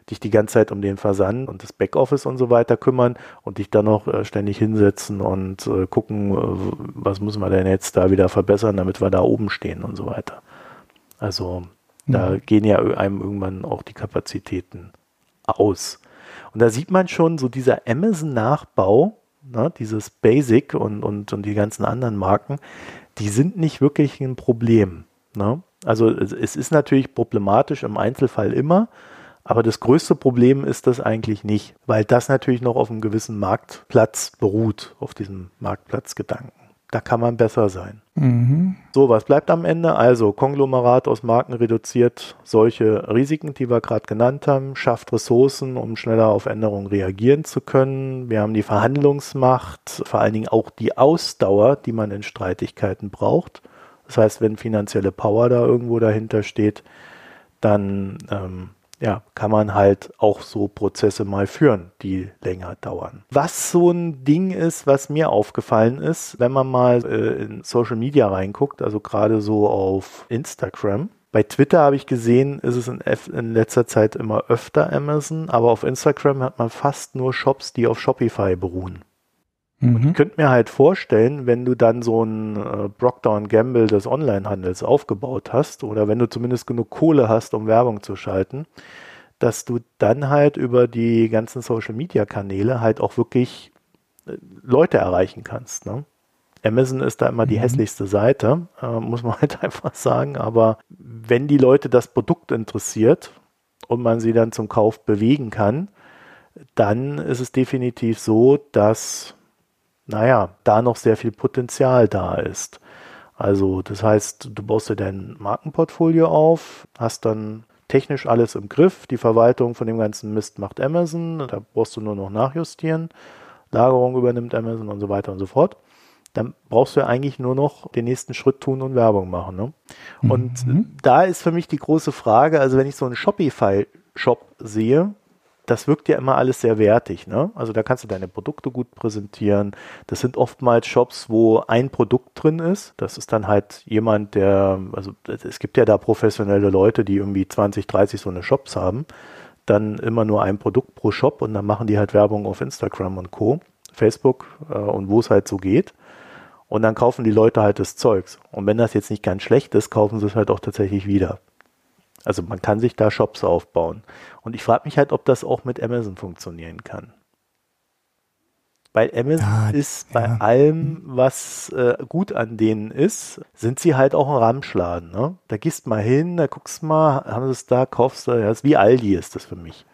dich die ganze Zeit um den Versand und das Backoffice und so weiter kümmern und dich dann noch äh, ständig hinsetzen und äh, gucken, äh, was müssen wir denn jetzt da wieder verbessern, damit wir da oben stehen und so weiter. Also mhm. da gehen ja einem irgendwann auch die Kapazitäten aus. Und da sieht man schon so dieser Amazon-Nachbau, ne, dieses Basic und, und, und die ganzen anderen Marken, die sind nicht wirklich ein Problem. Ne? Also es ist natürlich problematisch im Einzelfall immer, aber das größte Problem ist das eigentlich nicht, weil das natürlich noch auf einem gewissen Marktplatz beruht, auf diesem Marktplatzgedanken da kann man besser sein. Mhm. So, was bleibt am Ende? Also Konglomerat aus Marken reduziert solche Risiken, die wir gerade genannt haben, schafft Ressourcen, um schneller auf Änderungen reagieren zu können. Wir haben die Verhandlungsmacht, vor allen Dingen auch die Ausdauer, die man in Streitigkeiten braucht. Das heißt, wenn finanzielle Power da irgendwo dahinter steht, dann ähm, ja, kann man halt auch so Prozesse mal führen, die länger dauern. Was so ein Ding ist, was mir aufgefallen ist, wenn man mal äh, in Social Media reinguckt, also gerade so auf Instagram, Bei Twitter habe ich gesehen, ist es in, in, letzter Zeit immer öfter Amazon, aber auf Instagram hat man fast nur Shops, die auf Shopify beruhen. Mhm. Und ich könnte mir halt vorstellen, wenn du dann so ein äh, Brockdown Gamble des Onlinehandels aufgebaut hast oder wenn du zumindest genug Kohle hast, um Werbung zu schalten, dass du dann halt über die ganzen Social Media Kanäle halt auch wirklich äh, Leute erreichen kannst. Ne? Amazon ist da immer die mhm. hässlichste Seite, äh, muss man halt einfach sagen. Aber wenn die Leute das Produkt interessiert und man sie dann zum Kauf bewegen kann, dann ist es definitiv so, dass, naja, da noch sehr viel Potenzial da ist. Also das heißt, du baust dir dein Markenportfolio auf, hast dann technisch alles im Griff. Die Verwaltung von dem ganzen Mist macht Amazon. Da brauchst du nur noch nachjustieren. Lagerung übernimmt Amazon und so weiter und so fort dann brauchst du ja eigentlich nur noch den nächsten Schritt tun und Werbung machen. Ne? Und mhm. da ist für mich die große Frage, also wenn ich so einen Shopify-Shop sehe, das wirkt ja immer alles sehr wertig. Ne? Also da kannst du deine Produkte gut präsentieren. Das sind oftmals Shops, wo ein Produkt drin ist. Das ist dann halt jemand, der, also es gibt ja da professionelle Leute, die irgendwie 20, 30 so eine Shops haben. Dann immer nur ein Produkt pro Shop und dann machen die halt Werbung auf Instagram und Co. Facebook äh, und wo es halt so geht. Und dann kaufen die Leute halt das Zeugs. Und wenn das jetzt nicht ganz schlecht ist, kaufen sie es halt auch tatsächlich wieder. Also man kann sich da Shops aufbauen. Und ich frage mich halt, ob das auch mit Amazon funktionieren kann. Weil Amazon ja, ist bei ja. allem, was äh, gut an denen ist, sind sie halt auch ein Ramschladen. Ne? Da gehst mal hin, da guckst mal, haben sie es da, kaufst du, ja, ist wie Aldi ist das für mich.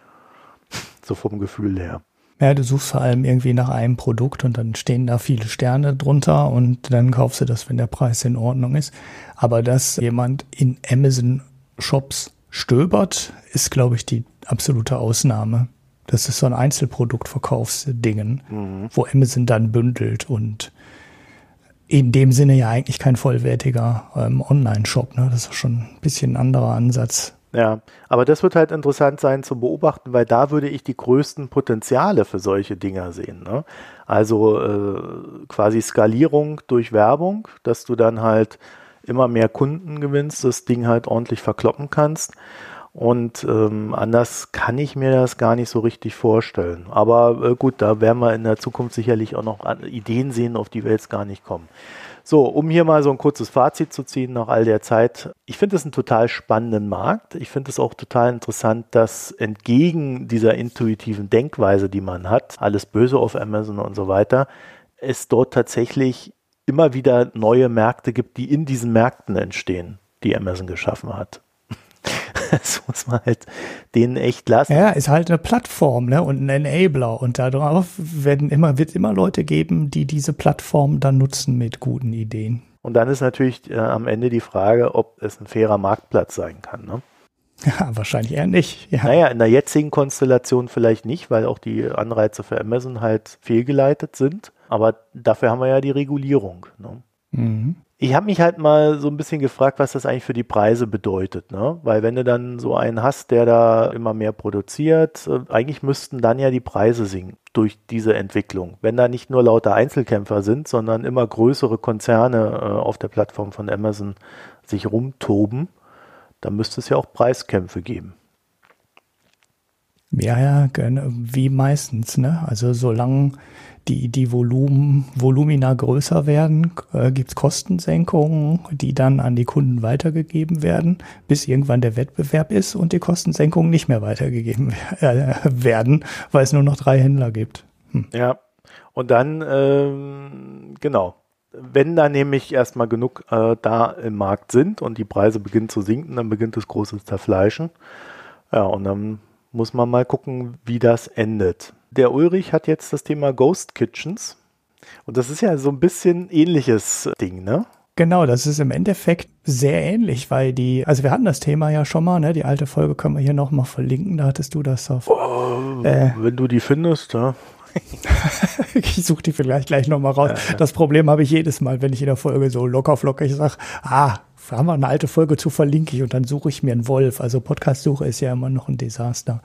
so vom Gefühl her. Ja, du suchst vor allem irgendwie nach einem Produkt und dann stehen da viele Sterne drunter und dann kaufst du das, wenn der Preis in Ordnung ist. Aber dass jemand in Amazon Shops stöbert, ist, glaube ich, die absolute Ausnahme. Das ist so ein Einzelproduktverkaufsdingen, mhm. wo Amazon dann bündelt und in dem Sinne ja eigentlich kein vollwertiger ähm, Online-Shop. Ne? Das ist schon ein bisschen ein anderer Ansatz. Ja, aber das wird halt interessant sein zu beobachten, weil da würde ich die größten Potenziale für solche Dinger sehen. Ne? Also äh, quasi Skalierung durch Werbung, dass du dann halt immer mehr Kunden gewinnst, das Ding halt ordentlich verkloppen kannst. Und ähm, anders kann ich mir das gar nicht so richtig vorstellen. Aber äh, gut, da werden wir in der Zukunft sicherlich auch noch Ideen sehen, auf die wir jetzt gar nicht kommen. So, um hier mal so ein kurzes Fazit zu ziehen nach all der Zeit. Ich finde es einen total spannenden Markt. Ich finde es auch total interessant, dass entgegen dieser intuitiven Denkweise, die man hat, alles böse auf Amazon und so weiter, es dort tatsächlich immer wieder neue Märkte gibt, die in diesen Märkten entstehen, die Amazon geschaffen hat. das muss man halt denen echt lassen. Ja, ist halt eine Plattform, ne, und ein Enabler. Und darauf werden immer, wird immer Leute geben, die diese Plattform dann nutzen mit guten Ideen. Und dann ist natürlich äh, am Ende die Frage, ob es ein fairer Marktplatz sein kann, ne? Ja, wahrscheinlich eher nicht. Ja. Naja, in der jetzigen Konstellation vielleicht nicht, weil auch die Anreize für Amazon halt fehlgeleitet sind. Aber dafür haben wir ja die Regulierung. Ne? Mhm ich habe mich halt mal so ein bisschen gefragt, was das eigentlich für die Preise bedeutet, ne? Weil wenn du dann so einen hast, der da immer mehr produziert, äh, eigentlich müssten dann ja die Preise sinken durch diese Entwicklung. Wenn da nicht nur lauter Einzelkämpfer sind, sondern immer größere Konzerne äh, auf der Plattform von Amazon sich rumtoben, dann müsste es ja auch Preiskämpfe geben. Ja, ja, wie meistens, ne? Also solange die, die Volumen, Volumina größer werden, äh, gibt es Kostensenkungen, die dann an die Kunden weitergegeben werden, bis irgendwann der Wettbewerb ist und die Kostensenkungen nicht mehr weitergegeben äh, werden, weil es nur noch drei Händler gibt. Hm. Ja, und dann, ähm, genau, wenn da nämlich erstmal genug äh, da im Markt sind und die Preise beginnen zu sinken, dann beginnt das große Zerfleischen. Ja, und dann muss man mal gucken, wie das endet der Ulrich hat jetzt das Thema Ghost Kitchens. Und das ist ja so ein bisschen ähnliches Ding, ne? Genau, das ist im Endeffekt sehr ähnlich, weil die, also wir hatten das Thema ja schon mal, ne? Die alte Folge können wir hier nochmal verlinken, da hattest du das auf. Oh, äh, wenn du die findest, ja. ich suche die vielleicht gleich nochmal raus. Ja, ja. Das Problem habe ich jedes Mal, wenn ich in der Folge so locker flockig sage, ah, haben wir eine alte Folge zu verlinke ich und dann suche ich mir einen Wolf. Also Podcast-Suche ist ja immer noch ein Desaster.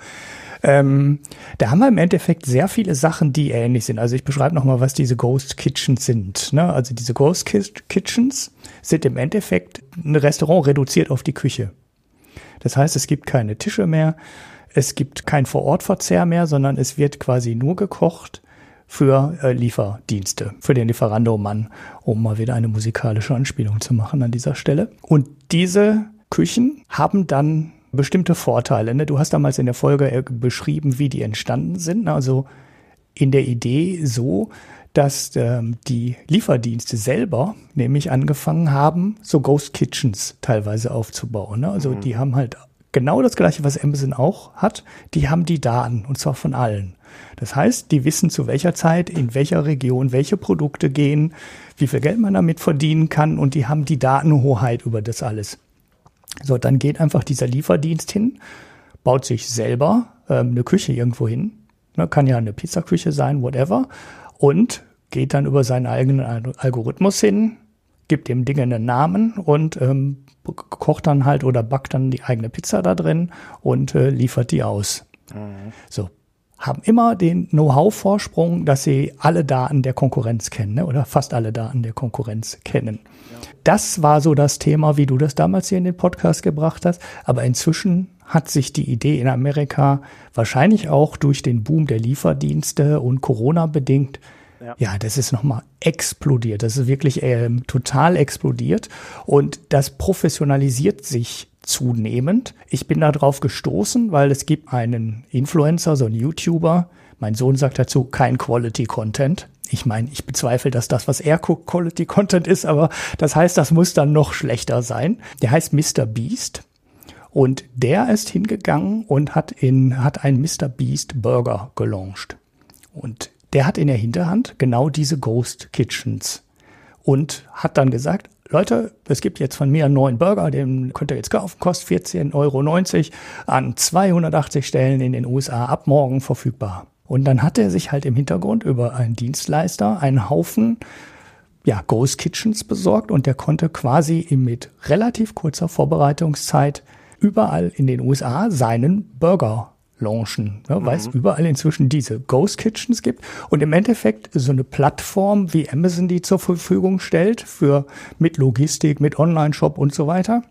Ähm, da haben wir im Endeffekt sehr viele Sachen, die ähnlich sind. Also ich beschreibe nochmal, was diese Ghost Kitchens sind. Ne? Also diese Ghost Kitchens sind im Endeffekt ein Restaurant reduziert auf die Küche. Das heißt, es gibt keine Tische mehr, es gibt kein Vorortverzehr mehr, sondern es wird quasi nur gekocht für äh, Lieferdienste, für den Lieferando-Mann, um mal wieder eine musikalische Anspielung zu machen an dieser Stelle. Und diese Küchen haben dann bestimmte Vorteile. Ne? Du hast damals in der Folge äh, beschrieben, wie die entstanden sind. Also in der Idee so, dass ähm, die Lieferdienste selber nämlich angefangen haben, so Ghost Kitchens teilweise aufzubauen. Ne? Also mhm. die haben halt genau das gleiche, was Amazon auch hat. Die haben die Daten und zwar von allen. Das heißt, die wissen zu welcher Zeit, in welcher Region, welche Produkte gehen, wie viel Geld man damit verdienen kann und die haben die Datenhoheit über das alles. So, dann geht einfach dieser Lieferdienst hin, baut sich selber ähm, eine Küche irgendwo hin. Ne, kann ja eine Pizzaküche sein, whatever. Und geht dann über seinen eigenen Algorithmus hin, gibt dem Ding einen Namen und ähm, kocht dann halt oder backt dann die eigene Pizza da drin und äh, liefert die aus. Mhm. So, haben immer den Know-how-Vorsprung, dass sie alle Daten der Konkurrenz kennen ne? oder fast alle Daten der Konkurrenz kennen. Ja. Das war so das Thema, wie du das damals hier in den Podcast gebracht hast. Aber inzwischen hat sich die Idee in Amerika wahrscheinlich auch durch den Boom der Lieferdienste und Corona bedingt ja. ja, das ist nochmal explodiert. Das ist wirklich äh, total explodiert. Und das professionalisiert sich zunehmend. Ich bin darauf gestoßen, weil es gibt einen Influencer, so einen YouTuber. Mein Sohn sagt dazu kein Quality Content. Ich meine, ich bezweifle, dass das, was er guckt, Quality Content ist, aber das heißt, das muss dann noch schlechter sein. Der heißt Mr. Beast. Und der ist hingegangen und hat in, hat einen Mr. Beast Burger gelauncht. Und der hat in der Hinterhand genau diese Ghost Kitchens und hat dann gesagt, Leute, es gibt jetzt von mir einen neuen Burger, den könnt ihr jetzt kaufen, kostet 14,90 Euro an 280 Stellen in den USA ab morgen verfügbar. Und dann hat er sich halt im Hintergrund über einen Dienstleister einen Haufen ja, Ghost Kitchens besorgt und der konnte quasi mit relativ kurzer Vorbereitungszeit überall in den USA seinen Burger launchen, ne, weil es überall inzwischen diese Ghost Kitchens gibt und im Endeffekt so eine Plattform wie Amazon die zur Verfügung stellt für mit Logistik, mit Online-Shop und so weiter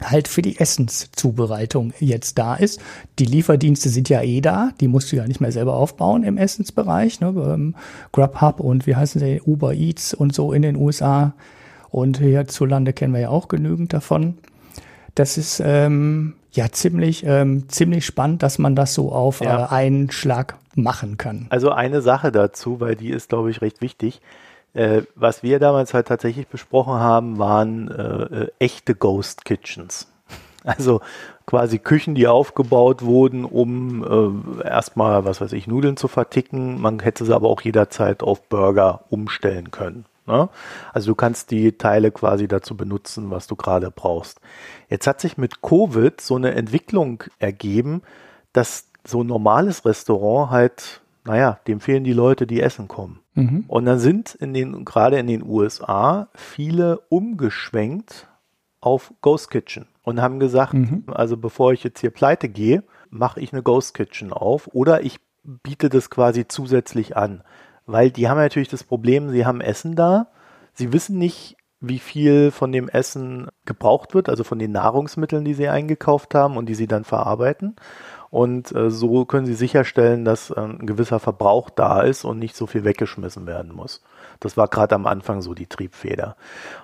halt für die Essenszubereitung jetzt da ist. Die Lieferdienste sind ja eh da, die musst du ja nicht mehr selber aufbauen im Essensbereich. Ne? Grubhub und wie heißen sie, Uber Eats und so in den USA. Und hierzulande kennen wir ja auch genügend davon. Das ist ähm, ja ziemlich, ähm, ziemlich spannend, dass man das so auf ja. äh, einen Schlag machen kann. Also eine Sache dazu, weil die ist, glaube ich, recht wichtig. Äh, was wir damals halt tatsächlich besprochen haben, waren äh, äh echte Ghost Kitchens. Also quasi Küchen, die aufgebaut wurden, um äh, erstmal, was weiß ich, Nudeln zu verticken. Man hätte sie aber auch jederzeit auf Burger umstellen können. Ne? Also du kannst die Teile quasi dazu benutzen, was du gerade brauchst. Jetzt hat sich mit Covid so eine Entwicklung ergeben, dass so ein normales Restaurant halt, naja, dem fehlen die Leute, die essen kommen. Mhm. Und dann sind in den, gerade in den USA viele umgeschwenkt auf Ghost Kitchen und haben gesagt, mhm. also bevor ich jetzt hier pleite gehe, mache ich eine Ghost Kitchen auf oder ich biete das quasi zusätzlich an weil die haben natürlich das Problem, sie haben Essen da, sie wissen nicht, wie viel von dem Essen gebraucht wird, also von den Nahrungsmitteln, die sie eingekauft haben und die sie dann verarbeiten. Und äh, so können sie sicherstellen, dass äh, ein gewisser Verbrauch da ist und nicht so viel weggeschmissen werden muss. Das war gerade am Anfang so die Triebfeder.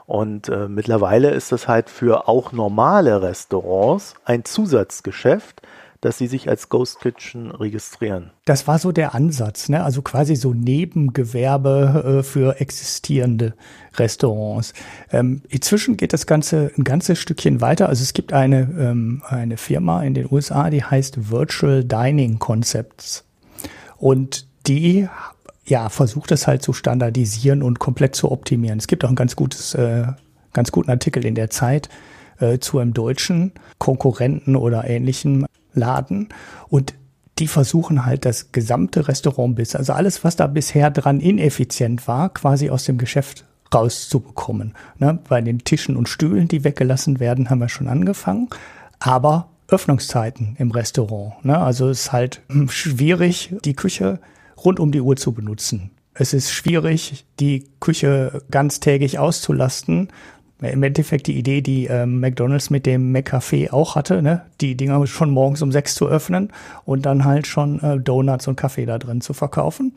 Und äh, mittlerweile ist das halt für auch normale Restaurants ein Zusatzgeschäft, dass sie sich als Ghost Kitchen registrieren. Das war so der Ansatz, ne? also quasi so Nebengewerbe äh, für existierende Restaurants. Ähm, inzwischen geht das Ganze ein ganzes Stückchen weiter. Also es gibt eine, ähm, eine Firma in den USA, die heißt Virtual Dining Concepts. Und die ja, versucht es halt zu standardisieren und komplett zu optimieren. Es gibt auch ein ganz gutes, äh, ganz guten Artikel in der Zeit äh, zu einem deutschen Konkurrenten oder ähnlichem Laden und die versuchen halt das gesamte Restaurant bis, also alles, was da bisher dran ineffizient war, quasi aus dem Geschäft rauszubekommen. Ne? Bei den Tischen und Stühlen, die weggelassen werden, haben wir schon angefangen. Aber Öffnungszeiten im Restaurant. Ne? Also es ist halt schwierig, die Küche rund um die Uhr zu benutzen. Es ist schwierig, die Küche ganztägig auszulasten, Im Endeffekt die Idee, die ähm, McDonalds mit dem McCafé auch hatte, ne? die Dinger schon morgens um sechs zu öffnen und dann halt schon äh, Donuts und Kaffee da drin zu verkaufen.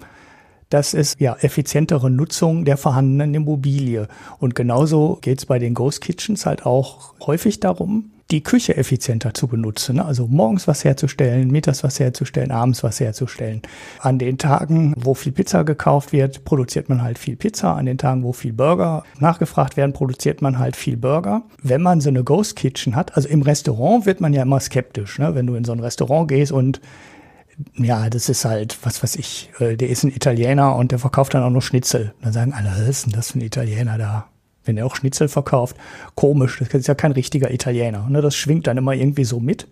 Das ist ja effizientere Nutzung der vorhandenen Immobilie. Und genauso geht's bei den Ghost Kitchens halt auch häufig darum, die Küche effizienter zu benutzen. Ne? Also morgens was herzustellen, mittags was herzustellen, abends was herzustellen. An den Tagen, wo viel Pizza gekauft wird, produziert man halt viel Pizza. An den Tagen, wo viel Burger nachgefragt werden, produziert man halt viel Burger. Wenn man so eine Ghost Kitchen hat, also im Restaurant wird man ja immer skeptisch, ne? wenn du in so ein Restaurant gehst und ja, das ist halt, was weiß ich, äh, der ist ein Italiener und der verkauft dann auch noch Schnitzel. Dann sagen alle, was ist denn das für ein Italiener da? Wenn er auch Schnitzel verkauft, komisch, das ist ja kein richtiger Italiener. Ne? Das schwingt dann immer irgendwie so mit.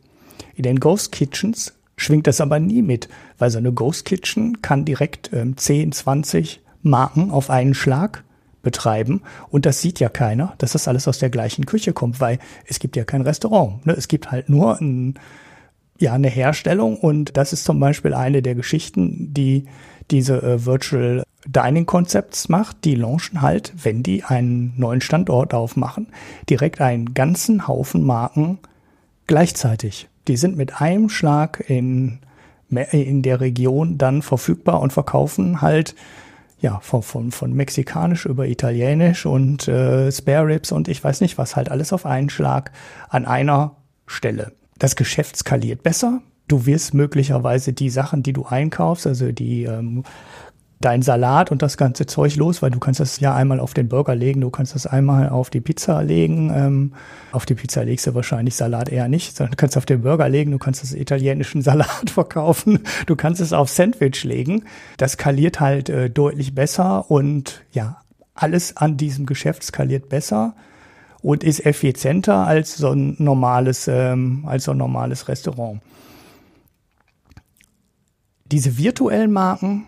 In den Ghost Kitchens schwingt das aber nie mit, weil so eine Ghost Kitchen kann direkt ähm, 10, 20 Marken auf einen Schlag betreiben und das sieht ja keiner, dass das alles aus der gleichen Küche kommt, weil es gibt ja kein Restaurant. Ne? Es gibt halt nur ein, ja, eine Herstellung und das ist zum Beispiel eine der Geschichten, die diese äh, Virtual Dining Concepts macht, die launchen halt, wenn die einen neuen Standort aufmachen, direkt einen ganzen Haufen Marken gleichzeitig. Die sind mit einem Schlag in, in der Region dann verfügbar und verkaufen halt ja, von, von, von mexikanisch über italienisch und äh, Spare Ribs und ich weiß nicht was, halt alles auf einen Schlag an einer Stelle. Das Geschäft skaliert besser. Du wirst möglicherweise die Sachen, die du einkaufst, also die ähm, dein Salat und das ganze Zeug los, weil du kannst das ja einmal auf den Burger legen, du kannst das einmal auf die Pizza legen. Ähm, auf die Pizza legst du wahrscheinlich Salat eher nicht, sondern du kannst auf den Burger legen, du kannst das italienischen Salat verkaufen, du kannst es auf Sandwich legen. Das skaliert halt äh, deutlich besser und ja, alles an diesem Geschäft skaliert besser und ist effizienter als so ein normales, ähm, als so ein normales Restaurant. Diese virtuellen Marken,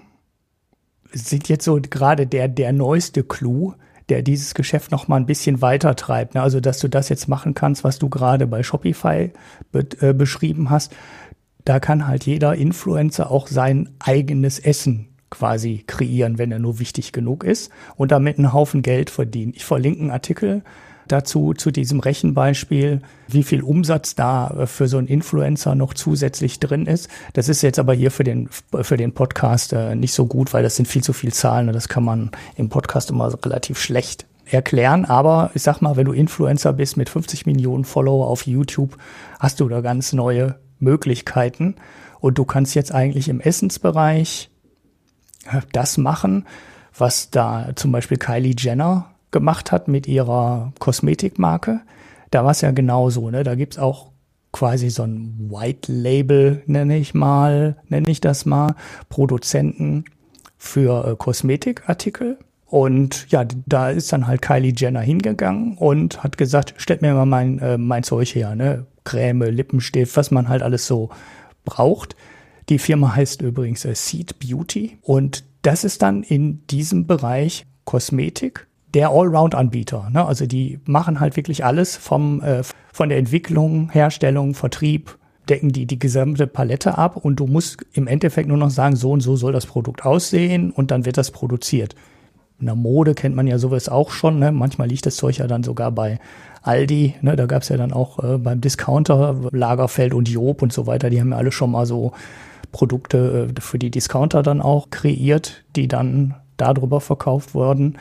sind jetzt so gerade der, der neueste Clou, der dieses Geschäft noch mal ein bisschen weiter treibt. Ne? Also, dass du das jetzt machen kannst, was du gerade bei Shopify be äh, beschrieben hast. Da kann halt jeder Influencer auch sein eigenes Essen quasi kreieren, wenn er nur wichtig genug ist und damit einen Haufen Geld verdienen. Ich verlinke einen Artikel dazu, zu diesem Rechenbeispiel, wie viel Umsatz da äh, für so einen Influencer noch zusätzlich drin ist. Das ist jetzt aber hier für den, für den Podcast äh, nicht so gut, weil das sind viel zu viele Zahlen und das kann man im Podcast immer relativ schlecht erklären. Aber ich sag mal, wenn du Influencer bist mit 50 Millionen Follower auf YouTube, hast du da ganz neue Möglichkeiten. Und du kannst jetzt eigentlich im Essensbereich äh, das machen, was da zum Beispiel Kylie Jenner gemacht hat mit ihrer Kosmetikmarke, da war es ja genauso. Ne? Da gibt's auch quasi so ein White Label, nenne ich mal, nenne ich das mal, Produzenten für äh, Kosmetikartikel. Und ja, da ist dann halt Kylie Jenner hingegangen und hat gesagt, stellt mir mal mein, äh, mein Zeug her, ne? Creme, Lippenstift, was man halt alles so braucht. Die Firma heißt übrigens äh, Seed Beauty und das ist dann in diesem Bereich Kosmetik der Allround-Anbieter. Ne? Also die machen halt wirklich alles vom, äh, von der Entwicklung, Herstellung, Vertrieb, decken die die gesamte Palette ab und du musst im Endeffekt nur noch sagen, so und so soll das Produkt aussehen und dann wird das produziert. In der Mode kennt man ja sowas auch schon. Ne? Manchmal liegt das Zeug ja dann sogar bei Aldi. Ne? Da gab es ja dann auch äh, beim Discounter Lagerfeld und Job und so weiter. Die haben ja alle schon mal so Produkte äh, für die Discounter dann auch kreiert, die dann darüber verkauft wurden.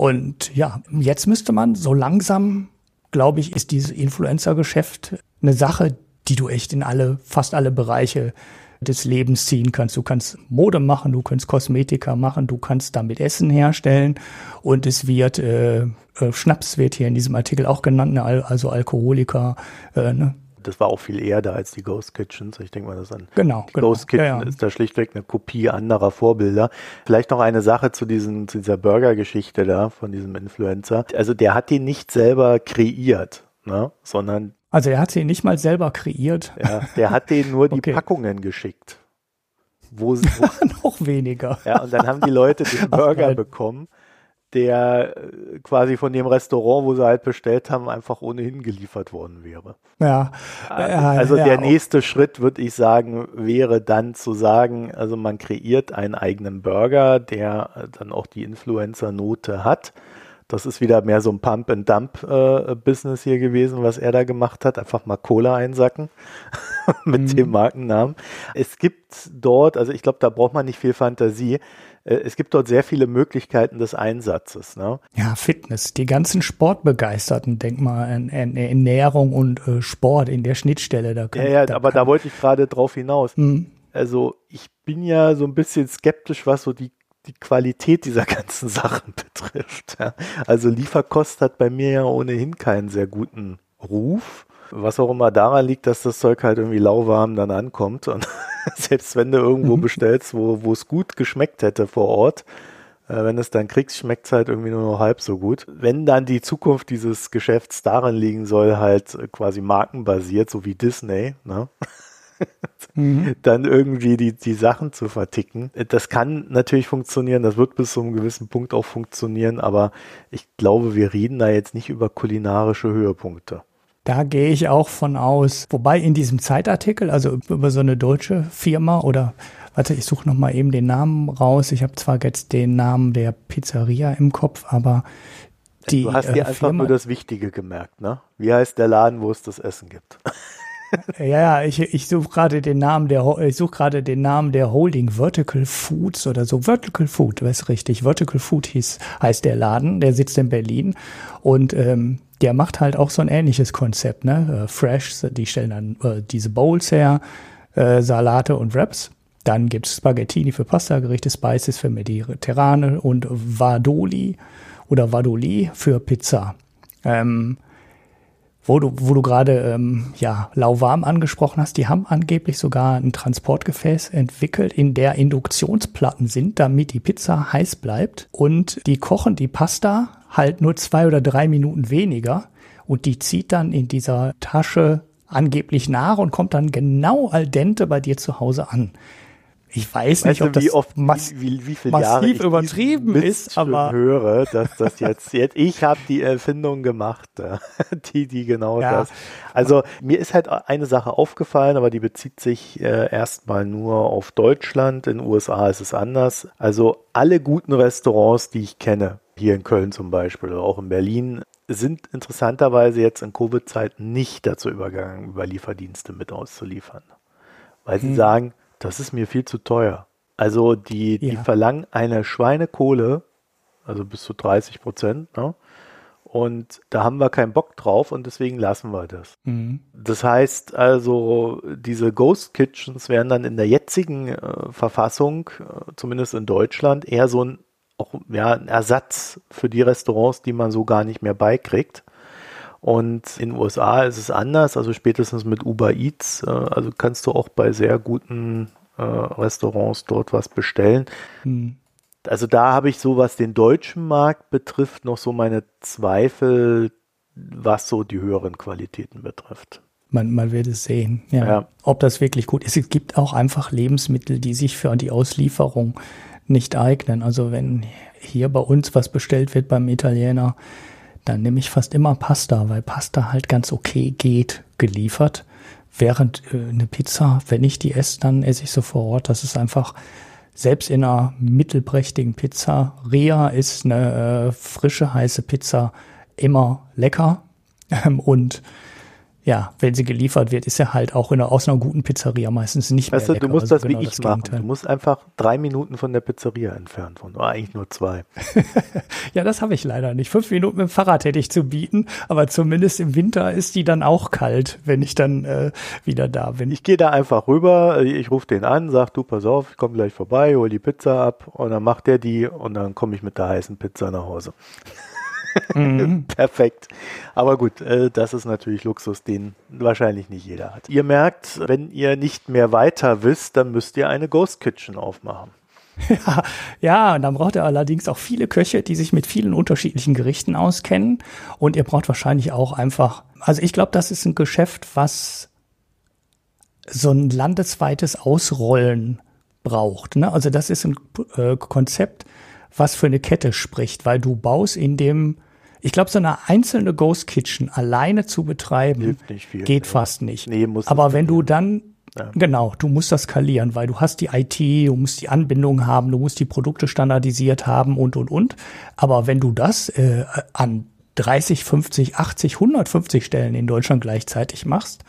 Und ja, jetzt müsste man so langsam, glaube ich, ist dieses Influencer-Geschäft eine Sache, die du echt in alle, fast alle Bereiche des Lebens ziehen kannst. Du kannst Mode machen, du kannst Kosmetika machen, du kannst damit Essen herstellen und es wird äh, äh, Schnaps wird hier in diesem Artikel auch genannt, ne, also Alkoholiker, äh, ne, das war auch viel eher da als die Ghost Kitchens. Ich denke mal, das an genau, genau. Ghost Kitchen ja, ja. ist da schlichtweg eine Kopie anderer Vorbilder. Vielleicht noch eine Sache zu diesen, zu dieser Burger-Geschichte da von diesem Influencer. Also der hat die nicht selber kreiert, ne, sondern also er hat sie nicht mal selber kreiert. Ja, der hat denen nur die okay. Packungen geschickt. Wo, wo noch weniger. Ja, und dann haben die Leute den Burger Ach, bekommen der äh, quasi von dem Restaurant, wo sie halt bestellt haben, einfach ohnehin geliefert worden wäre. Ja. Also ja, der ja. nächste Schritt, würde ich sagen, wäre dann zu sagen, also man kreiert einen eigenen Burger, der dann auch die Influencer-Note hat. Das ist wieder mehr so ein Pump-and-Dump-Business äh, hier gewesen, was er da gemacht hat. Einfach mal Cola einsacken mit mhm. dem Markennamen. Es gibt dort, also ich glaube, da braucht man nicht viel Fantasie. Äh, es gibt dort sehr viele Möglichkeiten des Einsatzes. Ne? Ja, Fitness. Die ganzen Sportbegeisterten, denk mal an, an Ernährung und äh, Sport in der Schnittstelle. Da kann, ja, ja, da aber da wollte ich gerade drauf hinaus. Mhm. Also ich bin ja so ein bisschen skeptisch, was so die die Qualität dieser ganzen Sachen betrifft. Ja. Also Lieferkost hat bei mir ja ohnehin keinen sehr guten Ruf. Was auch immer daran liegt, dass das Zeug halt irgendwie lauwarm dann ankommt. Und selbst wenn du irgendwo mhm. bestellst, wo, es gut geschmeckt hätte vor Ort, äh, wenn es dann kriegst, schmeckt es halt irgendwie nur noch halb so gut. Wenn dann die Zukunft dieses Geschäfts darin liegen soll, halt quasi markenbasiert, so wie Disney, ne? mhm. dann irgendwie die, die Sachen zu verticken. Das kann natürlich funktionieren, das wird bis zu einem gewissen Punkt auch funktionieren, aber ich glaube, wir reden da jetzt nicht über kulinarische Höhepunkte. Da gehe ich auch von aus. Wobei in diesem Zeitartikel, also über so eine deutsche Firma oder warte, ich suche nochmal eben den Namen raus. Ich habe zwar jetzt den Namen der Pizzeria im Kopf, aber die. Du hast dir äh, einfach Firma, nur das Wichtige gemerkt, ne? Wie heißt der Laden, wo es das Essen gibt? ja, ja, ich, ich suche gerade den Namen der ich suche gerade den Namen der Holding Vertical Foods oder so. Vertical Food, weiß richtig. Vertical Food hieß, heißt der Laden, der sitzt in Berlin und ähm, der macht halt auch so ein ähnliches Konzept, ne? Äh, Fresh, die stellen dann äh, diese Bowls her, äh, Salate und Wraps. Dann gibt's Spaghettini für Pasta-Gerichte, Spices für Mediterrane und Vadoli oder Vadoli für Pizza. Ähm, wo du, wo du gerade ähm, ja, lauwarm angesprochen hast, die haben angeblich sogar ein Transportgefäß entwickelt, in der Induktionsplatten sind, damit die Pizza heiß bleibt. Und die kochen die Pasta halt nur zwei oder drei Minuten weniger und die zieht dann in dieser Tasche angeblich nach und kommt dann genau al dente bei dir zu Hause an. Ich weiß nicht, weißt ob du, das oft mass wie, wie massiv übertrieben ist, aber höre, dass das jetzt jetzt ich habe die Erfindung gemacht, die die genau ja. das. Also mir ist halt eine Sache aufgefallen, aber die bezieht sich äh, erstmal nur auf Deutschland. In den USA ist es anders. Also alle guten Restaurants, die ich kenne, hier in Köln zum Beispiel oder auch in Berlin, sind interessanterweise jetzt in Covid-Zeiten nicht dazu übergegangen, über Lieferdienste mit auszuliefern. Weil sie hm. sagen, das ist mir viel zu teuer. Also die, die ja. verlangen eine Schweinekohle, also bis zu 30 Prozent, ne? Und da haben wir keinen Bock drauf und deswegen lassen wir das. Mhm. Das heißt also, diese Ghost Kitchens wären dann in der jetzigen äh, Verfassung, äh, zumindest in Deutschland, eher so ein, auch, ja, ein Ersatz für die Restaurants, die man so gar nicht mehr beikriegt. Und in den USA ist es anders, also spätestens mit Uber Eats, äh, also kannst du auch bei sehr guten äh, Restaurants dort was bestellen. Hm. Also da habe ich so, was den deutschen Markt betrifft, noch so meine Zweifel, was so die höheren Qualitäten betrifft. Man, man wird es sehen, ja, ja. ob das wirklich gut ist. Es gibt auch einfach Lebensmittel, die sich für die Auslieferung nicht eignen. Also wenn hier bei uns was bestellt wird beim Italiener, dann nehme ich fast immer Pasta, weil Pasta halt ganz okay geht, geliefert. Während äh, eine Pizza, wenn ich die esse, dann esse ich so vor Ort. Das ist einfach, selbst in einer mittelprächtigen Pizza, Ria ist eine äh, frische, heiße Pizza immer lecker. Ähm, und ja, wenn sie geliefert wird, ist er halt auch in einer, aus einer guten Pizzeria meistens nicht weißt mehr lecker. Du musst also das genau wie ich das machen. Du musst einfach drei Minuten von der Pizzeria entfernt wohnen. Oder eigentlich nur zwei. ja, das habe ich leider nicht. Fünf Minuten mit dem Fahrrad hätte ich zu bieten, aber zumindest im Winter ist die dann auch kalt, wenn ich dann äh, wieder da bin. Ich gehe da einfach rüber, ich rufe den an, sag du, pass auf, ich komme gleich vorbei, hol die Pizza ab und dann macht der die und dann komme ich mit der heißen Pizza nach Hause. Mhm. Perfekt. Aber gut, äh, das ist natürlich Luxus, den wahrscheinlich nicht jeder hat. Ihr merkt, wenn ihr nicht mehr weiter wisst, dann müsst ihr eine Ghost Kitchen aufmachen. Ja, ja, und dann braucht ihr allerdings auch viele Köche, die sich mit vielen unterschiedlichen Gerichten auskennen. Und ihr braucht wahrscheinlich auch einfach, also ich glaube, das ist ein Geschäft, was so ein landesweites Ausrollen braucht. Ne? Also das ist ein äh, Konzept, was für eine Kette spricht, weil du baust in dem, ich glaube, so eine einzelne Ghost Kitchen alleine zu betreiben, geht fast nicht. Nee, muss Aber wenn du dann Ja. Genau, du musst das skalieren, weil du hast die IT, du musst die Anbindung haben, du musst die Produkte standardisiert haben und, und, und. Aber wenn du das äh, an 30, 50, 80, 150 Stellen in Deutschland gleichzeitig machst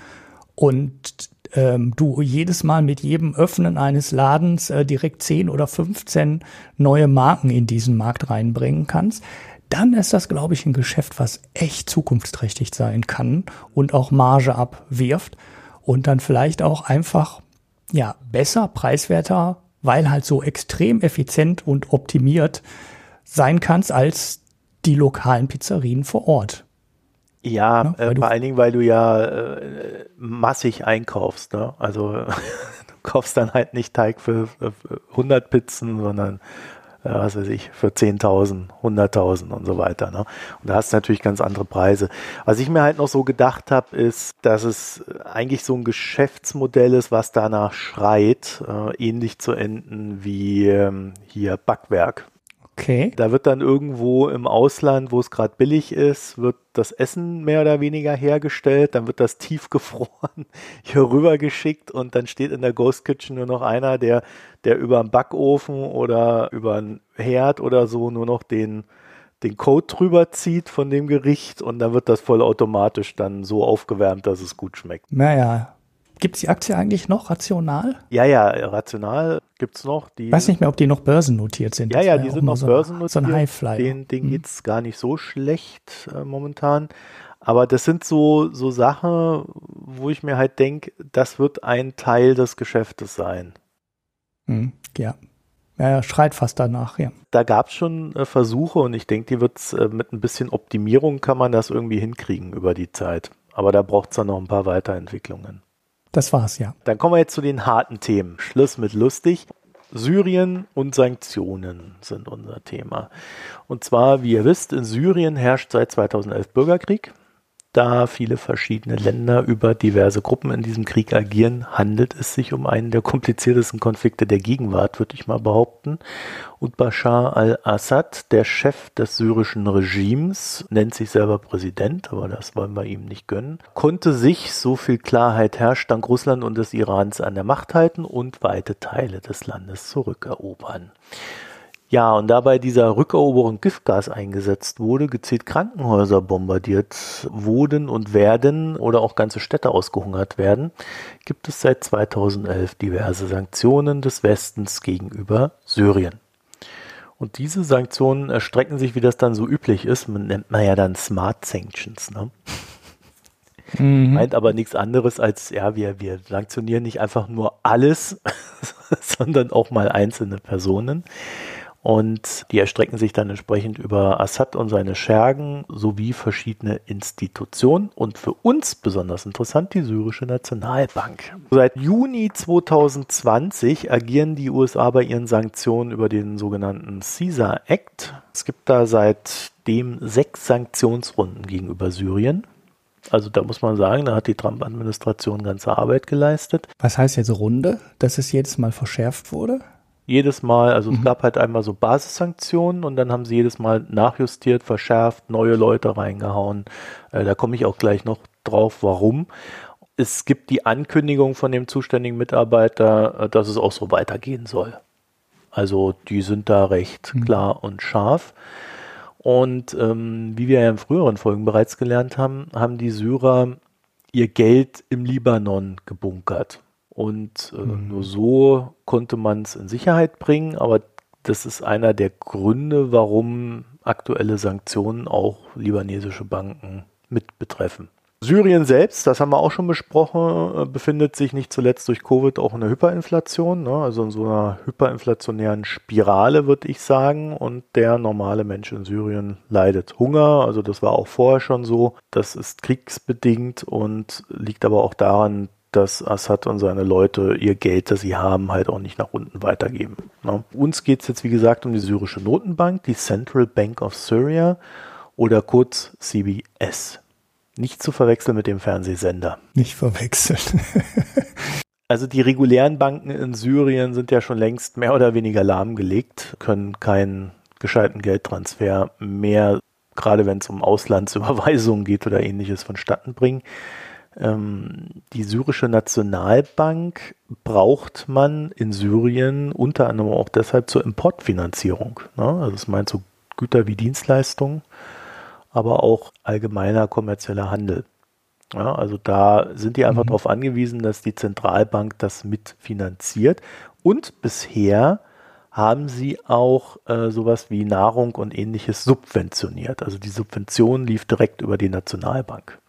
und ähm, du jedes Mal mit jedem Öffnen eines Ladens äh, direkt 10 oder 15 neue Marken in diesen Markt reinbringen kannst, dann ist das, glaube ich, ein Geschäft, was echt zukunftsträchtig sein kann und auch Marge abwirft und dann vielleicht auch einfach, ja, besser, preiswerter, weil halt so extrem effizient und optimiert sein kannst als die lokalen Pizzerien vor Ort. Ja, ne? äh, vor allen Dingen, weil du ja äh, massig einkaufst. Ne? Also du kaufst dann halt nicht Teig für, für 100 Pizzen, sondern äh, was weiß ich, für 10.000, 100.000 und so weiter. Ne? Und da hast du natürlich ganz andere Preise. Was ich mir halt noch so gedacht habe, ist, dass es eigentlich so ein Geschäftsmodell ist, was danach schreit, äh, ähnlich zu enden wie ähm, hier Backwerk. Okay. Da wird dann irgendwo im Ausland, wo es gerade billig ist, wird das Essen mehr oder weniger hergestellt, dann wird das tiefgefroren hier rüber geschickt und dann steht in der Ghost Kitchen nur noch einer, der, der über einen Backofen oder über einen Herd oder so nur noch den, den Code drüber zieht von dem Gericht und dann wird das vollautomatisch dann so aufgewärmt, dass es gut schmeckt. Naja, Gibt es die Aktie eigentlich noch rational? Ja, ja, rational gibt es noch. Ich weiß nicht mehr, ob die noch börsennotiert sind. Ja, ja, die sind noch so börsennotiert. So ein Highflyer. Den, denen hm. geht es gar nicht so schlecht äh, momentan. Aber das sind so, so Sachen, wo ich mir halt denke, das wird ein Teil des Geschäftes sein. Hm, ja. Ja, schreit fast danach, ja. Da gab es schon äh, Versuche und ich denke, die wird äh, mit ein bisschen Optimierung kann man das irgendwie hinkriegen über die Zeit. Aber da braucht es dann noch ein paar Weiterentwicklungen. Das war's, ja. Dann kommen wir jetzt zu den harten Themen. Schluss mit lustig. Syrien und Sanktionen sind unser Thema. Und zwar, wie ihr wisst, in Syrien herrscht seit 2011 Bürgerkrieg. Da viele verschiedene Länder über diverse Gruppen in diesem Krieg agieren, handelt es sich um einen der kompliziertesten Konflikte der Gegenwart, würde ich mal behaupten. Und Bashar al-Assad, der Chef des syrischen Regimes, nennt sich selber Präsident, aber das wollen wir ihm nicht gönnen, konnte sich, so viel Klarheit herrscht, dank Russland und des Irans an der Macht halten und weite Teile des Landes zurückerobern. Ja, und dabei dieser Rückeroberung Giftgas eingesetzt wurde, gezielt Krankenhäuser bombardiert wurden und werden oder auch ganze Städte ausgehungert werden, gibt es seit 2011 diverse Sanktionen des Westens gegenüber Syrien. Und diese Sanktionen erstrecken sich, wie das dann so üblich ist, man nennt man ja dann Smart Sanctions. Ne? Mhm. Meint aber nichts anderes als, ja, wir, wir sanktionieren nicht einfach nur alles, sondern auch mal einzelne Personen. Und die erstrecken sich dann entsprechend über Assad und seine Schergen sowie verschiedene Institutionen und für uns besonders interessant die syrische Nationalbank. Seit Juni 2020 agieren die USA bei ihren Sanktionen über den sogenannten Caesar Act. Es gibt da seitdem sechs Sanktionsrunden gegenüber Syrien. Also da muss man sagen, da hat die Trump-Administration ganze Arbeit geleistet. Was heißt jetzt Runde, dass es jedes Mal verschärft wurde? Jedes Mal, also mhm. es gab halt einmal so Basissanktionen und dann haben sie jedes Mal nachjustiert, verschärft, neue Leute reingehauen. Äh, da komme ich auch gleich noch drauf, warum. Es gibt die Ankündigung von dem zuständigen Mitarbeiter, äh, dass es auch so weitergehen soll. Also die sind da recht mhm. klar und scharf. Und ähm, wie wir ja in früheren Folgen bereits gelernt haben, haben die Syrer ihr Geld im Libanon gebunkert. Und äh, mhm. nur so konnte man es in Sicherheit bringen. Aber das ist einer der Gründe, warum aktuelle Sanktionen auch libanesische Banken mit betreffen. Syrien selbst, das haben wir auch schon besprochen, äh, befindet sich nicht zuletzt durch Covid auch in der Hyperinflation, ne? also in so einer hyperinflationären Spirale, würde ich sagen. Und der normale Mensch in Syrien leidet Hunger. Also das war auch vorher schon so. Das ist kriegsbedingt und liegt aber auch daran, dass Assad und seine Leute ihr Geld, das sie haben, halt auch nicht nach unten weitergeben. Ne? Uns geht es jetzt, wie gesagt, um die syrische Notenbank, die Central Bank of Syria oder kurz CBS. Nicht zu verwechseln mit dem Fernsehsender. Nicht verwechseln. also die regulären Banken in Syrien sind ja schon längst mehr oder weniger lahmgelegt, können keinen gescheiten Geldtransfer mehr, gerade wenn es um Auslandsüberweisungen geht oder ähnliches, vonstatten bringen. Ähm, die syrische Nationalbank braucht man in Syrien unter anderem auch deshalb zur Importfinanzierung. Ne? Also es meint so Güter wie Dienstleistungen, aber auch allgemeiner kommerzieller Handel. Ja, also da sind die einfach mhm. darauf angewiesen, dass die Zentralbank das mitfinanziert. Und bisher haben sie auch äh, sowas wie Nahrung und ähnliches subventioniert. Also die Subvention lief direkt über die Nationalbank.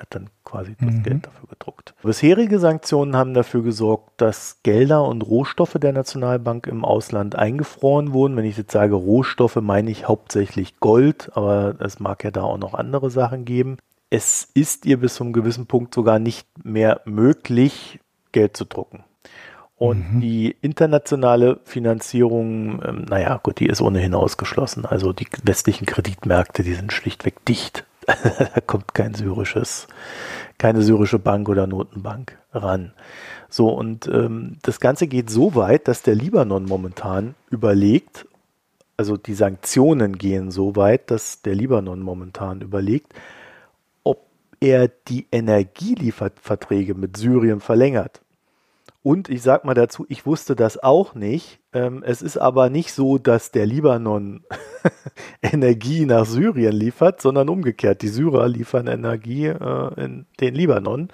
Er hat dann quasi das mhm. Geld dafür gedruckt. Bisherige Sanktionen haben dafür gesorgt, dass Gelder und Rohstoffe der Nationalbank im Ausland eingefroren wurden. Wenn ich jetzt sage Rohstoffe, meine ich hauptsächlich Gold, aber es mag ja da auch noch andere Sachen geben. Es ist ihr bis zu einem gewissen Punkt sogar nicht mehr möglich, Geld zu drucken. Und mhm. die internationale Finanzierung, ähm, naja, gut, die ist ohnehin ausgeschlossen. Also die westlichen Kreditmärkte, die sind schlichtweg dicht. Da kommt kein syrisches, keine syrische Bank oder Notenbank ran. So, und ähm, das Ganze geht so weit, dass der Libanon momentan überlegt, also die Sanktionen gehen so weit, dass der Libanon momentan überlegt, ob er die Energielieferverträge mit Syrien verlängert. Und ich sag mal dazu, ich wusste das auch nicht. Ähm, es ist aber nicht so, dass der Libanon Energie nach Syrien liefert, sondern umgekehrt. Die Syrer liefern Energie äh, in den Libanon.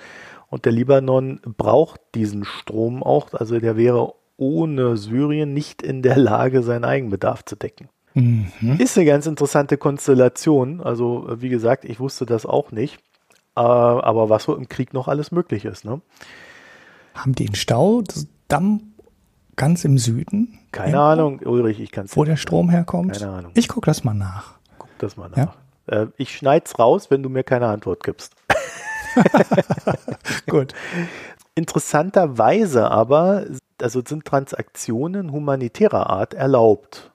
Und der Libanon braucht diesen Strom auch. Also der wäre ohne Syrien nicht in der Lage, seinen Eigenbedarf zu decken. Mhm. Ist eine ganz interessante Konstellation. Also, wie gesagt, ich wusste das auch nicht. Äh, aber was so im Krieg noch alles möglich ist. Ne? Haben die einen Staudamm ganz im Süden? Keine irgendwo? Ahnung, Ulrich, ich kann es Wo der Strom herkommt? Keine Ahnung. Ich gucke das mal nach. Guck das mal nach. Ja? Äh, ich schneid's raus, wenn du mir keine Antwort gibst. Gut. Interessanterweise aber, also sind Transaktionen humanitärer Art erlaubt.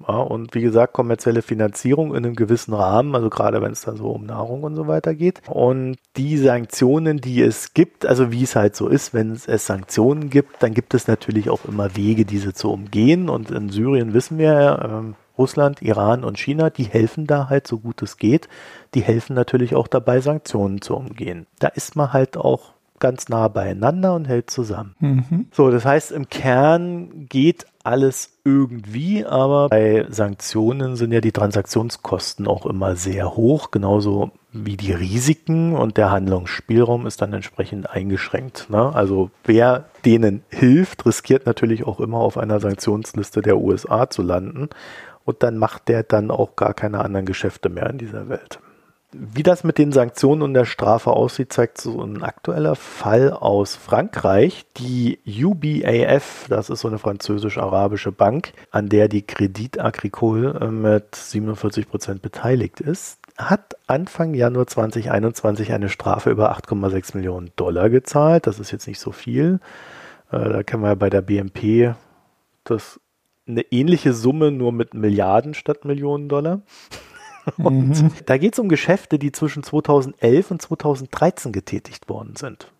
Ja, und wie gesagt, kommerzielle Finanzierung in einem gewissen Rahmen, also gerade wenn es da so um Nahrung und so weiter geht. Und die Sanktionen, die es gibt, also wie es halt so ist, wenn es, Sanktionen gibt, dann gibt es natürlich auch immer Wege, diese zu umgehen. Und in Syrien wissen wir ähm, Russland, Iran und China, die helfen da halt so gut es geht. Die helfen natürlich auch dabei, Sanktionen zu umgehen. Da ist man halt auch ganz nah beieinander und hält zusammen. Mhm. So, das heißt, im Kern geht alles irgendwie, aber bei Sanktionen sind ja die Transaktionskosten auch immer sehr hoch, genauso wie die Risiken und der Handlungsspielraum ist dann entsprechend eingeschränkt. Ne? Also wer denen hilft, riskiert natürlich auch immer auf einer Sanktionsliste der USA zu landen und dann macht der dann auch gar keine anderen Geschäfte mehr in dieser Welt. Wie das mit den Sanktionen und der Strafe aussieht, zeigt so ein aktueller Fall aus Frankreich. Die UBAF, das ist so eine französisch-arabische Bank, an der die Credit Agricole äh, mit 47 Prozent beteiligt ist, hat Anfang Januar 2021 eine Strafe über 8,6 Millionen Dollar gezahlt. Das ist jetzt nicht so viel. Äh, da kann man ja bei der BNP das eine ähnliche Summe nur mit Milliarden statt Millionen Dollar. Und mhm. da geht es um Geschäfte, die zwischen 2011 und 2013 getätigt worden sind.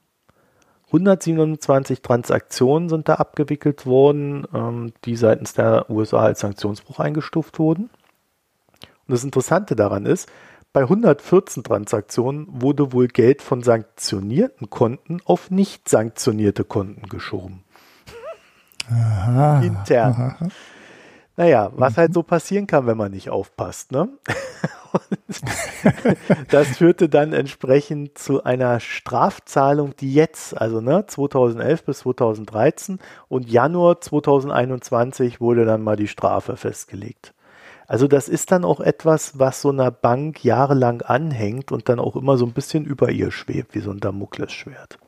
127 Transaktionen sind da abgewickelt worden, ähm, die seitens der USA als Sanktionsbruch eingestuft wurden. Und das Interessante daran ist, bei 114 Transaktionen wurde wohl Geld von sanktionierten Konten auf nicht sanktionierte Konten geschoben. Aha, Intern. Aha. Naja, was halt mhm. so passieren kann, wenn man nicht aufpasst. Ne? das führte dann entsprechend zu einer Strafzahlung, die jetzt, also ne, 2011 bis 2013 und Januar 2021 wurde dann mal die Strafe festgelegt. Also das ist dann auch etwas, was so einer Bank jahrelang anhängt und dann auch immer so ein bisschen über ihr schwebt, wie so ein Damoklesschwert.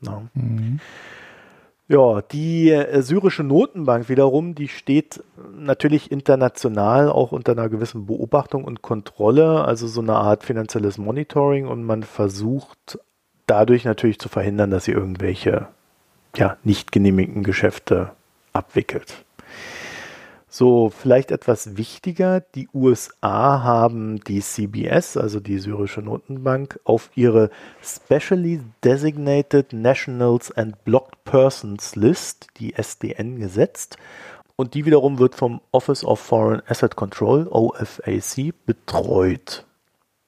No. Mhm. Ja, die äh, syrische Notenbank wiederum, die steht natürlich international auch unter einer gewissen Beobachtung und Kontrolle, also so eine Art finanzielles Monitoring und man versucht dadurch natürlich zu verhindern, dass sie irgendwelche ja, nicht genehmigten Geschäfte abwickelt. So, vielleicht etwas wichtiger, die USA haben die CBS, also die syrische Notenbank, auf ihre Specially Designated Nationals and Blocked Persons List, die SDN, gesetzt. Und die wiederum wird vom Office of Foreign Asset Control, OFAC, betreut.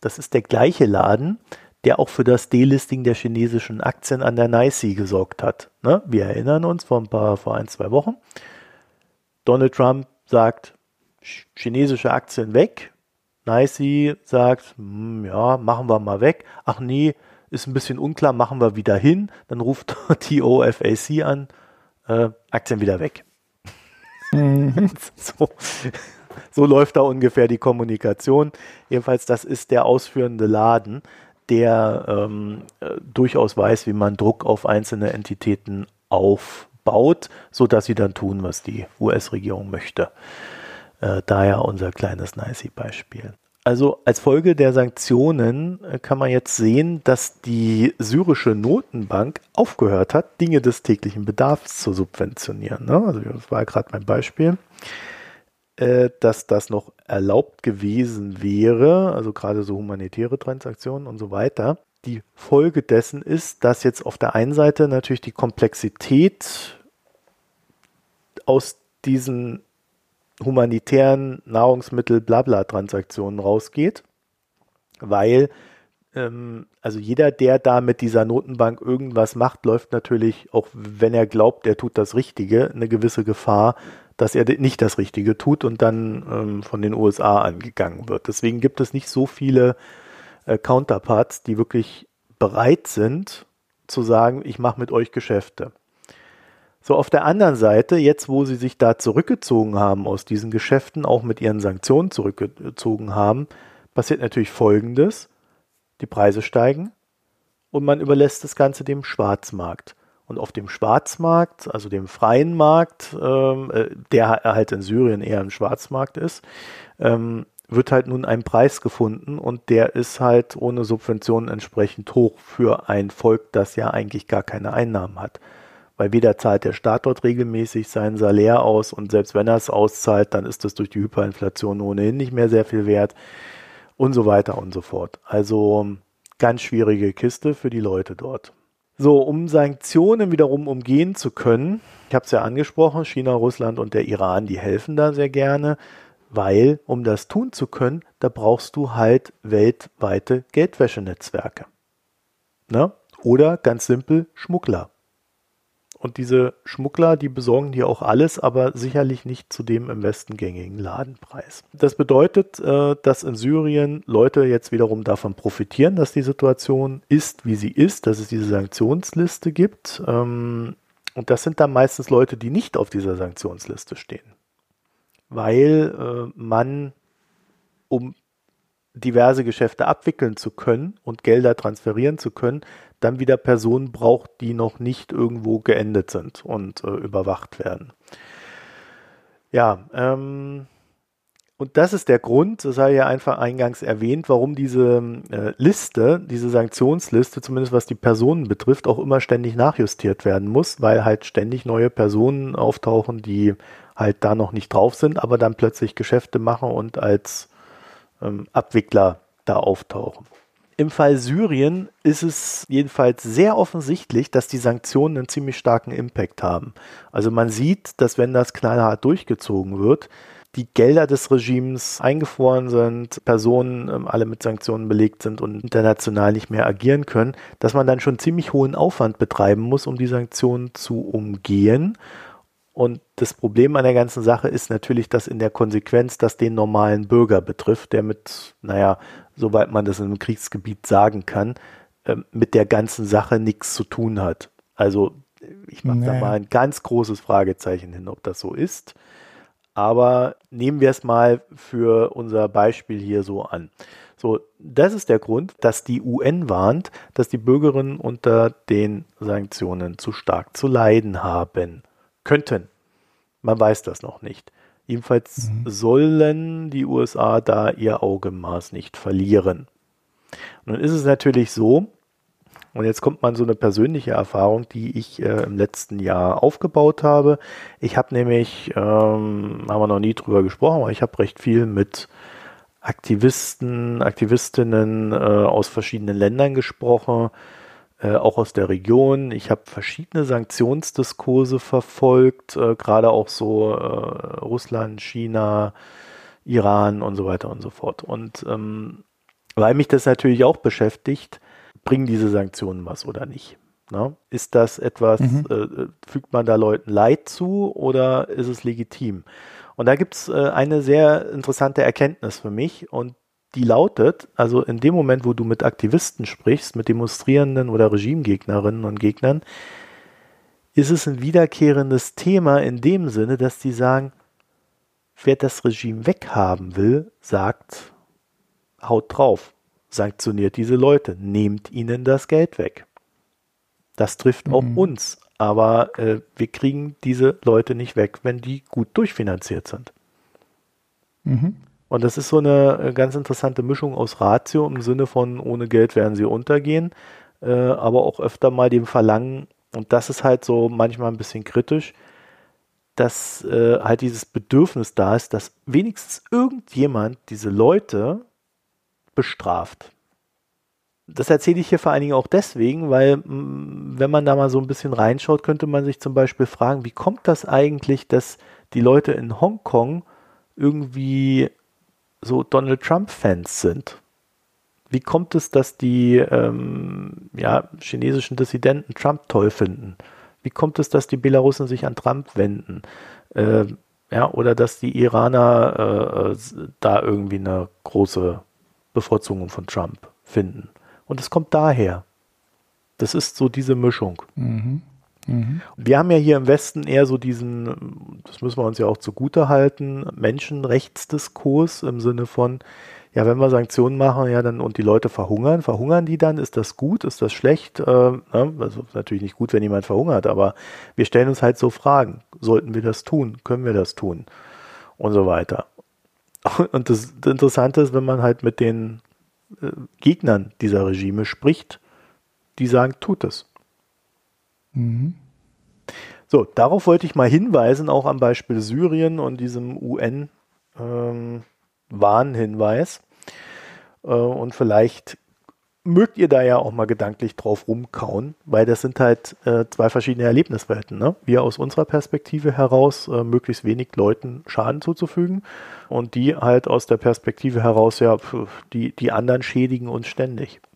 Das ist der gleiche Laden, der auch für das Delisting der chinesischen Aktien an der NYSE gesorgt hat. Ne? Wir erinnern uns vor ein paar, vor ein, zwei Wochen. Donald Trump sagt, chinesische Aktien weg. NYSE sagt, hm, ja, machen wir mal weg. Ach nee, ist ein bisschen unklar, machen wir wieder hin. Dann ruft die OFAC an, äh, Aktien wieder weg. Mhm. so, so läuft da ungefähr die Kommunikation. Jedenfalls, das ist der ausführende Laden, der ähm, äh, durchaus weiß, wie man Druck auf einzelne Entitäten aufbaut, sodass sie dann tun, was die US-Regierung möchte. Äh, daher unser kleines NICE-Beispiel. Also als Folge der Sanktionen äh, kann man jetzt sehen, dass die syrische Notenbank aufgehört hat, Dinge des täglichen Bedarfs zu subventionieren. Ne? Also das war gerade mein Beispiel, äh, dass das noch erlaubt gewesen wäre, also gerade so humanitäre Transaktionen und so weiter. Die Folge dessen ist, dass jetzt auf der einen Seite natürlich die Komplexität aus diesen humanitären Nahrungsmittel Blabla Transaktionen rausgeht, weil ähm, also jeder, der da mit dieser Notenbank irgendwas macht, läuft natürlich, auch wenn er glaubt, er tut das Richtige, eine gewisse Gefahr, dass er nicht das Richtige tut und dann ähm, von den USA angegangen wird. Deswegen gibt es nicht so viele äh, Counterparts, die wirklich bereit sind zu sagen, ich mache mit euch Geschäfte. So, auf der anderen Seite, jetzt wo sie sich da zurückgezogen haben aus diesen Geschäften, auch mit ihren Sanktionen zurückgezogen haben, passiert natürlich Folgendes. Die Preise steigen und man überlässt das Ganze dem Schwarzmarkt. Und auf dem Schwarzmarkt, also dem freien Markt, ähm, äh, der halt in Syrien eher ein Schwarzmarkt ist, ähm, wird halt nun ein Preis gefunden und der ist halt ohne Subventionen entsprechend hoch für ein Volk, das ja eigentlich gar keine Einnahmen hat weil weder zahlt der Staat dort regelmäßig sein Salär aus und selbst wenn er es auszahlt, dann ist es durch die Hyperinflation ohnehin nicht mehr sehr viel wert und so weiter und so fort. Also ganz schwierige Kiste für die Leute dort. So, um Sanktionen wiederum umgehen zu können, ich habe es ja angesprochen, China, Russland und der Iran, die helfen da sehr gerne, weil um das tun zu können, da brauchst du halt weltweite Geldwäschenetzwerke. Ne? Oder ganz simpel Schmuggler. Und diese Schmuggler, die besorgen dir auch alles, aber sicherlich nicht zu dem im Westen gängigen Ladenpreis. Das bedeutet, äh, dass in Syrien Leute jetzt wiederum davon profitieren, dass die Situation ist, wie sie ist, dass es diese Sanktionsliste gibt. Ähm, und das sind dann meistens Leute, die nicht auf dieser Sanktionsliste stehen. Weil äh, man, um diverse Geschäfte abwickeln zu können und Gelder transferieren zu können, dann wieder Personen braucht, die noch nicht irgendwo geendet sind und äh, überwacht werden. Ja, ähm, und das ist der Grund, das sei ja einfach eingangs erwähnt, warum diese äh, Liste, diese Sanktionsliste, zumindest was die Personen betrifft, auch immer ständig nachjustiert werden muss, weil halt ständig neue Personen auftauchen, die halt da noch nicht drauf sind, aber dann plötzlich Geschäfte machen und als ähm, Abwickler da auftauchen. Im Fall Syrien ist es jedenfalls sehr offensichtlich, dass die Sanktionen einen ziemlich starken Impact haben. Also man sieht, dass wenn das knallhart durchgezogen wird, die Gelder des Regimes eingefroren sind, Personen ähm, alle mit Sanktionen belegt sind und international nicht mehr agieren können, dass man dann schon ziemlich hohen Aufwand betreiben muss, um die Sanktionen zu umgehen. Und das Problem an der ganzen Sache ist natürlich, dass in der Konsequenz das den normalen Bürger betrifft, der mit, naja, soweit man das in einem Kriegsgebiet sagen kann, äh, mit der ganzen Sache nichts zu tun hat. Also ich mache naja. da mal ein ganz großes Fragezeichen hin, ob das so ist. Aber nehmen wir es mal für unser Beispiel hier so an. So, das ist der Grund, dass die UN warnt, dass die Bürgerinnen unter den Sanktionen zu stark zu leiden haben könnten. Man weiß das noch nicht. Jedenfalls mhm. sollen die USA da ihr Augenmaß nicht verlieren. Nun ist es natürlich so, und jetzt kommt man so eine persönliche Erfahrung, die ich äh, im letzten Jahr aufgebaut habe. Ich habe nämlich, ähm, haben wir noch nie drüber gesprochen, aber ich habe recht viel mit Aktivisten, Aktivistinnen äh, aus verschiedenen Ländern gesprochen, äh, auch aus der Region. Ich habe verschiedene Sanktionsdiskurse verfolgt, äh, gerade auch so äh, Russland, China, Iran und so weiter und so fort. Und ähm, weil mich das natürlich auch beschäftigt, bringen diese Sanktionen was oder nicht? Ne? Ist das etwas, mhm. äh, fügt man da Leuten Leid zu oder ist es legitim? Und da gibt es äh, eine sehr interessante Erkenntnis für mich und die lautet, also in dem Moment, wo du mit Aktivisten sprichst, mit Demonstrierenden oder Regimegegnerinnen und Gegnern, ist es ein wiederkehrendes Thema in dem Sinne, dass die sagen, wer das Regime weghaben will, sagt, haut drauf, sanktioniert diese Leute, nehmt ihnen das Geld weg. Das trifft mhm. auch uns, aber äh, wir kriegen diese Leute nicht weg, wenn die gut durchfinanziert sind. Mhm. Und das ist so eine äh, ganz interessante Mischung aus Ratio im Sinne von, ohne Geld werden sie untergehen, äh, aber auch öfter mal dem Verlangen, und das ist halt so manchmal ein bisschen kritisch, dass äh, halt dieses Bedürfnis da ist, dass wenigstens irgendjemand diese Leute bestraft. Das erzähle ich hier vor allen Dingen auch deswegen, weil mh, wenn man da mal so ein bisschen reinschaut, könnte man sich zum Beispiel fragen, wie kommt das eigentlich, dass die Leute in Hongkong irgendwie so Donald Trump-Fans sind. Wie kommt es, dass die ähm, ja, chinesischen Dissidenten Trump toll finden? Wie kommt es, dass die Belarusen sich an Trump wenden? Äh, ja, oder dass die Iraner äh, da irgendwie eine große Bevorzugung von Trump finden. Und es kommt daher. Das ist so diese Mischung. Mhm. Mhm. Wir haben ja hier im Westen eher so diesen, das müssen wir uns ja auch zugute halten, Menschenrechtsdiskurs im Sinne von, ja, wenn wir Sanktionen machen, ja, dann und die Leute verhungern, verhungern die dann? Ist das gut? Ist das schlecht? Äh, ne? Also natürlich nicht gut, wenn jemand verhungert, aber wir stellen uns halt so Fragen. Sollten wir das tun? Können wir das tun? Und so weiter. Und das, das Interessante ist, wenn man halt mit den äh, Gegnern dieser Regime spricht, die sagen, tut es. Mhm. So, darauf wollte ich mal hinweisen, auch am Beispiel Syrien und diesem UN-Warnhinweis. Ähm, äh, und vielleicht mögt ihr da ja auch mal gedanklich drauf rumkauen, weil das sind halt äh, zwei verschiedene Erlebniswelten. Ne? Wir aus unserer Perspektive heraus äh, möglichst wenig Leuten Schaden zuzufügen und die halt aus der Perspektive heraus, ja, die, die anderen schädigen uns ständig.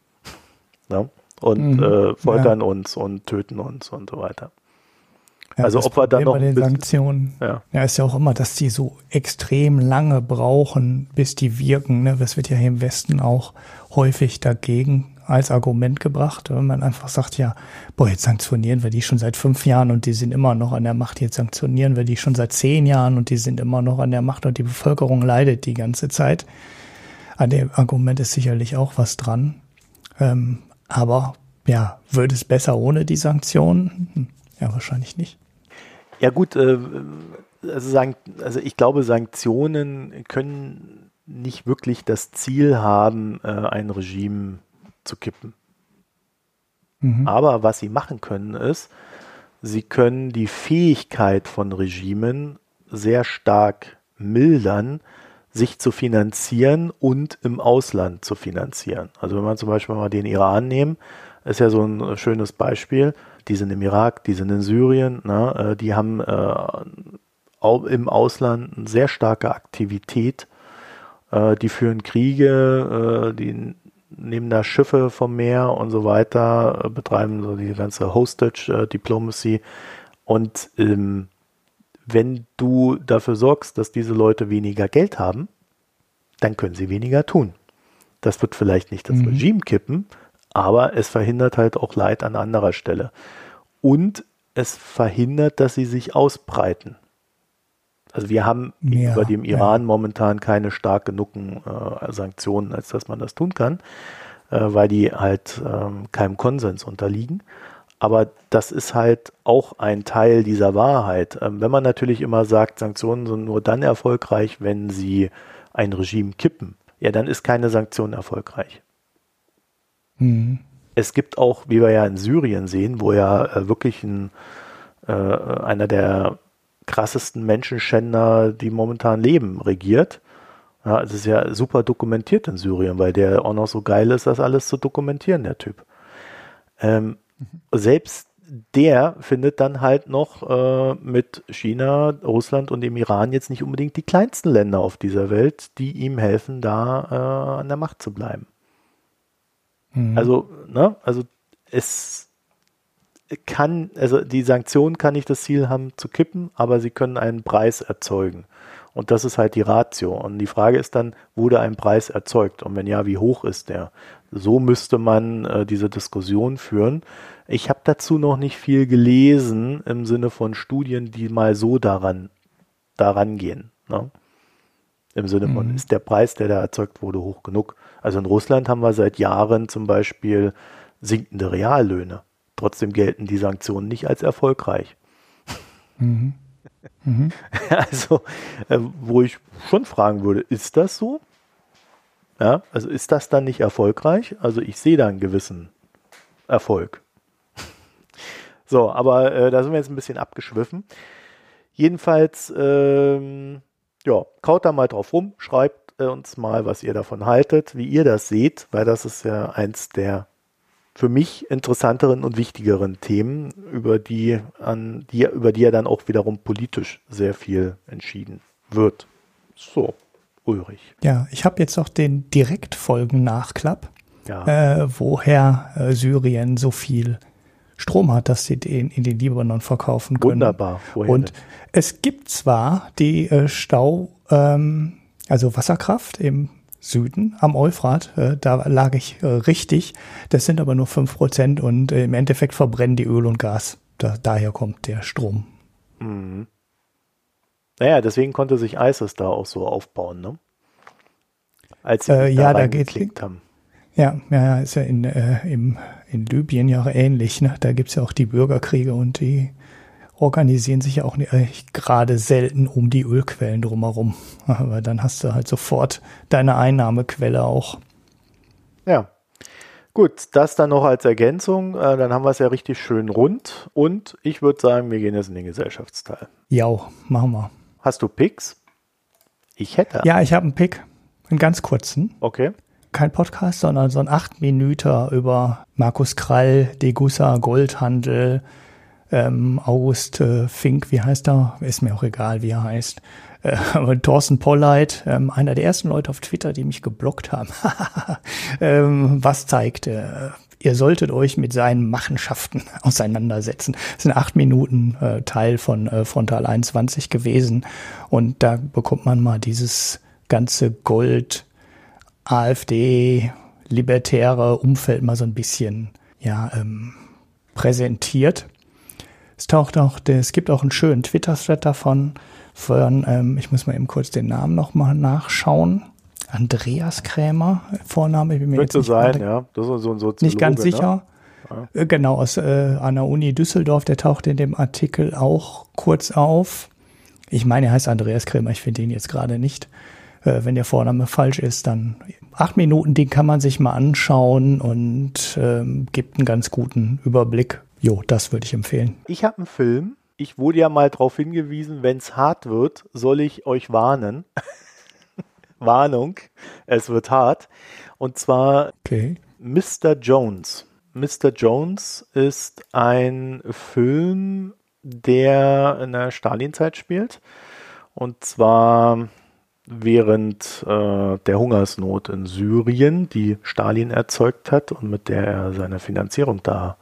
Ne? Und mhm. äh, foltern ja. uns und töten uns und so weiter. Ja, also ob wir dann noch bei den Sanktionen, ja. ja, ist ja auch immer, dass die so extrem lange brauchen, bis die wirken. Ne? Das wird ja hier im Westen auch häufig dagegen als Argument gebracht, wenn man einfach sagt, ja, boah, jetzt sanktionieren wir die schon seit fünf Jahren und die sind immer noch an der Macht, jetzt sanktionieren wir die schon seit zehn Jahren und die sind immer noch an der Macht und die Bevölkerung leidet die ganze Zeit. An dem Argument ist sicherlich auch was dran. Ähm, aber ja, würde es besser ohne die Sanktionen? Ja, wahrscheinlich nicht. Ja gut, äh, also, sagen, also ich glaube, Sanktionen können nicht wirklich das Ziel haben, äh, ein Regime zu kippen. Mhm. Aber was sie machen können, ist, sie können die Fähigkeit von Regimen sehr stark mildern, sich zu finanzieren und im Ausland zu finanzieren. Also wenn man zum Beispiel mal den Iran nehmen, ist ja so ein schönes Beispiel. Die sind im Irak, die sind in Syrien, ne? Äh, die haben äh, im Ausland eine sehr starke Aktivität. Äh, die führen Kriege, äh, die nehmen da Schiffe vom Meer und so weiter, äh, betreiben so die ganze Hostage-Diplomacy. Äh, und ähm, wenn du dafür sorgst, dass diese Leute weniger Geld haben, dann können sie weniger tun. Das wird vielleicht nicht das mhm. Regime kippen, aber es verhindert halt auch Leid an anderer Stelle. Und es verhindert, dass sie sich ausbreiten. Also wir haben ja, über dem Iran ja. momentan keine stark genugen äh, Sanktionen, als dass man das tun kann, äh, weil die halt ähm, keinem Konsens unterliegen. Aber das ist halt auch ein Teil dieser Wahrheit. Ähm, wenn man natürlich immer sagt, Sanktionen sind nur dann erfolgreich, wenn sie ein Regime kippen, ja, dann ist keine Sanktion erfolgreich. Mhm. Es gibt auch, wie wir ja in Syrien sehen, wo ja äh, wirklich ein, äh, einer der krassesten Menschenschänder, die momentan leben, regiert. Ja, es ist ja super dokumentiert in Syrien, weil der auch noch so geil ist, das alles zu dokumentieren, der Typ. Ähm, selbst der findet dann halt noch äh, mit China, Russland und dem Iran jetzt nicht unbedingt die kleinsten Länder auf dieser Welt, die ihm helfen, da äh, an der Macht zu bleiben. Mhm. Also, ne, also es kann, also die Sanktionen kann nicht das Ziel haben zu kippen, aber sie können einen Preis erzeugen. Und das ist halt die Ratio. Und die Frage ist dann, wurde ein Preis erzeugt? Und wenn ja, wie hoch ist der? So müsste man äh, diese Diskussion führen. Ich habe dazu noch nicht viel gelesen im Sinne von Studien, die mal so daran, daran gehen. Ne? Im Sinne von, mhm. ist der Preis, der da erzeugt wurde, hoch genug? Also in Russland haben wir seit Jahren zum Beispiel sinkende Reallöhne. Trotzdem gelten die Sanktionen nicht als erfolgreich. Mhm. Mhm. Also, äh, wo ich schon fragen würde, ist das so? Ja, also ist das dann nicht erfolgreich? Also ich sehe da einen gewissen Erfolg. so, aber äh, da sind wir jetzt ein bisschen abgeschwiffen. Jedenfalls, ähm, ja, kaut da mal drauf rum, schreibt äh, uns mal, was ihr davon haltet, wie ihr das seht, weil das ist ja eins der für mich interessanteren und wichtigeren Themen, über die, an die, über die ja dann auch wiederum politisch sehr viel entschieden wird. So, Ulrich. Ja, ich habe jetzt auch den Direktfolgen-Nachklapp, ja. äh, woher äh, Syrien so viel Strom hat, dass sie den in den Libanon verkaufen können. Wunderbar. Woher und denn? es gibt zwar die äh, Stau, ähm, also Wasserkraft im Süden am Euphrat. Äh, da lag ich äh, richtig. Das sind aber nur fünf Prozent und äh, im Endeffekt verbrennen die Öl und Gas. Da, daher kommt der Strom. Mhm. Naja, deswegen konnte sich ISIS da auch so aufbauen, ne? Als sie äh, ja, da geht haben. Ja, ja, ist ja in, äh, im, in Libyen ja ähnlich. Ne? Da gibt's ja auch die Bürgerkriege und die organisieren sich ja auch äh, gerade selten um die Ölquellen drumherum. Aber dann hast du halt sofort deine Einnahmequelle auch. Ja. Gut, das dann noch als Ergänzung. Äh, dann haben wir es ja richtig schön rund. Und ich würde sagen, wir gehen jetzt in den Gesellschaftsteil. Ja, machen wir. Hast du Picks? Ich hätte. Ja, ich habe einen Pick. Einen ganz kurzen. Okay. Kein Podcast, sondern so ein acht Minüter über Markus Krall, Degussa, Goldhandel, ähm, August äh, Fink, wie heißt er? Ist mir auch egal, wie er heißt. Äh, aber Thorsten Polleit, ähm, einer der ersten Leute auf Twitter, die mich geblockt haben. ähm, was zeigt, äh, ihr solltet euch mit seinen Machenschaften auseinandersetzen. Das sind acht Minuten äh, Teil von äh, Frontal 21 gewesen. Und da bekommt man mal dieses ganze Gold, AfD, libertäre Umfeld mal so ein bisschen, ja, ähm, präsentiert. Es taucht auch, es gibt auch einen schönen Twitter-Thread davon, von, ähm, ich muss mal eben kurz den Namen nochmal nachschauen. Andreas Krämer, Vorname, ich bin mir jetzt nicht, sein, ja. das ist so ein Soziologe, nicht ganz ne? sicher. Ne? Ja. Genau, aus äh, an der Uni Düsseldorf, der taucht in dem Artikel auch kurz auf. Ich meine, er heißt Andreas Krämer, ich finde ihn jetzt gerade nicht. Äh, wenn der Vorname falsch ist, dann acht Minuten, den kann man sich mal anschauen und ähm, gibt einen ganz guten Überblick, Jo, das würde ich empfehlen. Ich habe einen Film. Ich wurde ja mal darauf hingewiesen, wenn es hart wird, soll ich euch warnen. Warnung, es wird hart. Und zwar okay. Mr. Jones. Mr. Jones ist ein Film, der in der Stalinzeit spielt. Und zwar während äh, der Hungersnot in Syrien, die Stalin erzeugt hat und mit der er seine Finanzierung da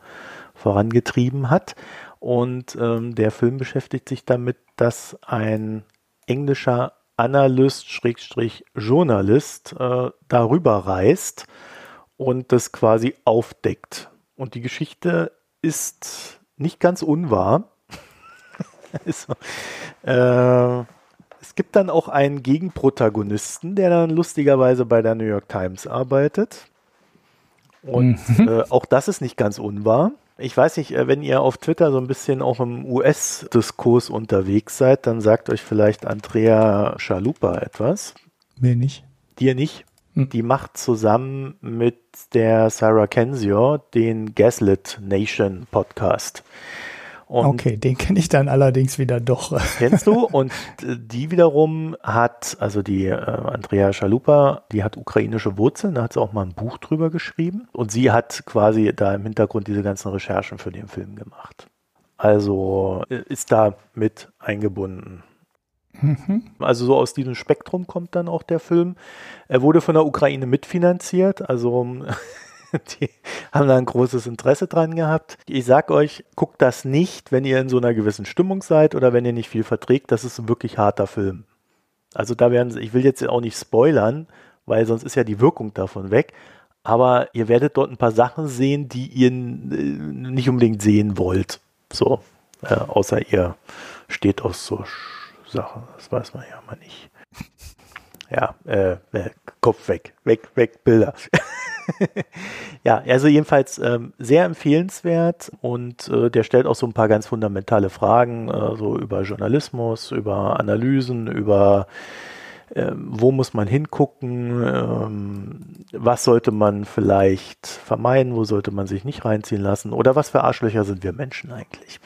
vorangetrieben hat. Und ähm, der Film beschäftigt sich damit, dass ein englischer Analyst, Schrägstrich Journalist, äh, darüber reist und das quasi aufdeckt. Und die Geschichte ist nicht ganz unwahr. also, äh, es gibt dann auch einen Gegenprotagonisten, der dann lustigerweise bei der New York Times arbeitet. Und mhm. äh, auch das ist nicht ganz unwahr. Ich weiß nicht, äh, wenn ihr auf Twitter so ein bisschen auch im US-Diskurs unterwegs seid, dann sagt euch vielleicht Andrea Schalupa etwas. Mir nicht. Dir nicht? Hm. Die macht zusammen mit der Sarah Kensior den Gaslit Nation Podcast. Und okay, den kenne ich dann allerdings wieder doch. Kennst du? Und die wiederum hat, also die äh, Andrea Schalupa, die hat ukrainische Wurzeln, da hat sie auch mal ein Buch drüber geschrieben. Und sie hat quasi da im Hintergrund diese ganzen Recherchen für den Film gemacht. Also äh, ist da mit eingebunden. Mhm. Also so aus diesem Spektrum kommt dann auch der Film. Er wurde von der Ukraine mitfinanziert, also Die haben da ein großes Interesse dran gehabt. Ich sag euch, guckt das nicht, wenn ihr in so einer gewissen Stimmung seid oder wenn ihr nicht viel verträgt. Das ist ein wirklich harter Film. Also da werden ich will jetzt auch nicht spoilern, weil sonst ist ja die Wirkung davon weg. Aber ihr werdet dort ein paar Sachen sehen, die ihr äh, nicht unbedingt sehen wollt. So, äh, außer ihr steht aus so Sachen. Das weiß man ja mal nicht. Ja, äh, äh Kopf weg, weg, weg, Bilder. ja, also jedenfalls ähm, sehr empfehlenswert und äh, der stellt auch so ein paar ganz fundamentale Fragen, äh, so über Journalismus, über Analysen, über ähm, wo muss man hingucken, ähm, was sollte man vielleicht vermeiden, wo sollte man sich nicht reinziehen lassen oder was für Arschlöcher sind wir Menschen eigentlich.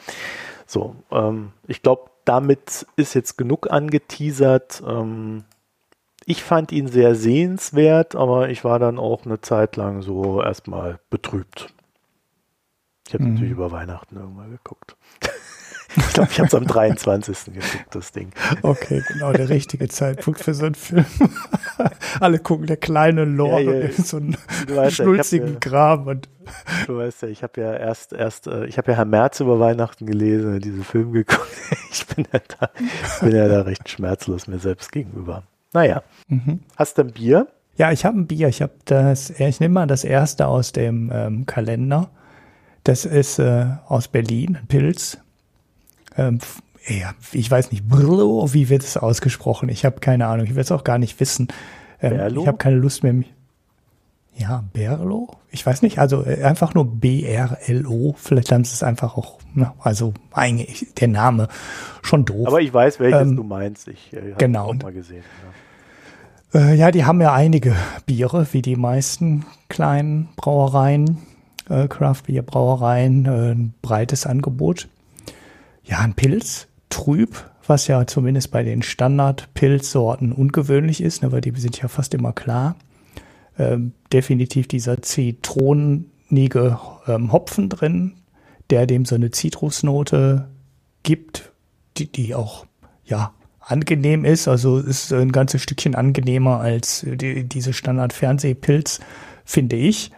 So, ähm, ich glaube, damit ist jetzt genug angeteasert. Ähm, ich fand ihn sehr sehenswert, aber ich war dann auch eine Zeit lang so erstmal betrübt. Ich habe mhm. natürlich über Weihnachten irgendwann geguckt. ich glaube, ich habe es am 23. geguckt, das Ding. Okay, genau, der richtige Zeitpunkt für so einen Film. Alle gucken, der kleine Lord ja, ja, in so einen schnulzigen ja, Graben. Und du weißt ja, ich habe ja erst, erst, äh, ich habe ja Herr Merz über Weihnachten gelesen und diesen Film geguckt. Ich bin ja da, bin ja da recht schmerzlos mir selbst gegenüber. Naja. Mhm. Hast du ein Bier? Ja, ich habe ein Bier. Ich habe das, ich nehme mal das erste aus dem ähm, Kalender. Das ist äh, aus Berlin, ein Pilz. Ähm, ja, ich weiß nicht, Brillo, wie wird es ausgesprochen? Ich habe keine Ahnung. Ich will es auch gar nicht wissen. Ähm, ich habe keine Lust mehr. Ja, Berlo? Ich weiß nicht. Also äh, einfach nur B-R-L-O. Vielleicht haben sie es einfach auch, na, also eigentlich der Name schon doof. Aber ich weiß, welches ähm, du meinst. Ich äh, habe genau. auch mal gesehen. Ja. Äh, ja, die haben ja einige Biere, wie die meisten kleinen Brauereien, äh, Craft Beer Brauereien, äh, ein breites Angebot. Ja, ein Pilz, trüb, was ja zumindest bei den Standard-Pilzsorten ungewöhnlich ist, ne, weil die sind ja fast immer klar. Ähm, definitiv dieser zitronige ähm, Hopfen drin, der dem so eine Zitrusnote gibt, die, die auch ja angenehm ist. Also ist ein ganzes Stückchen angenehmer als die, diese Standard-Fernsehpilz, finde ich.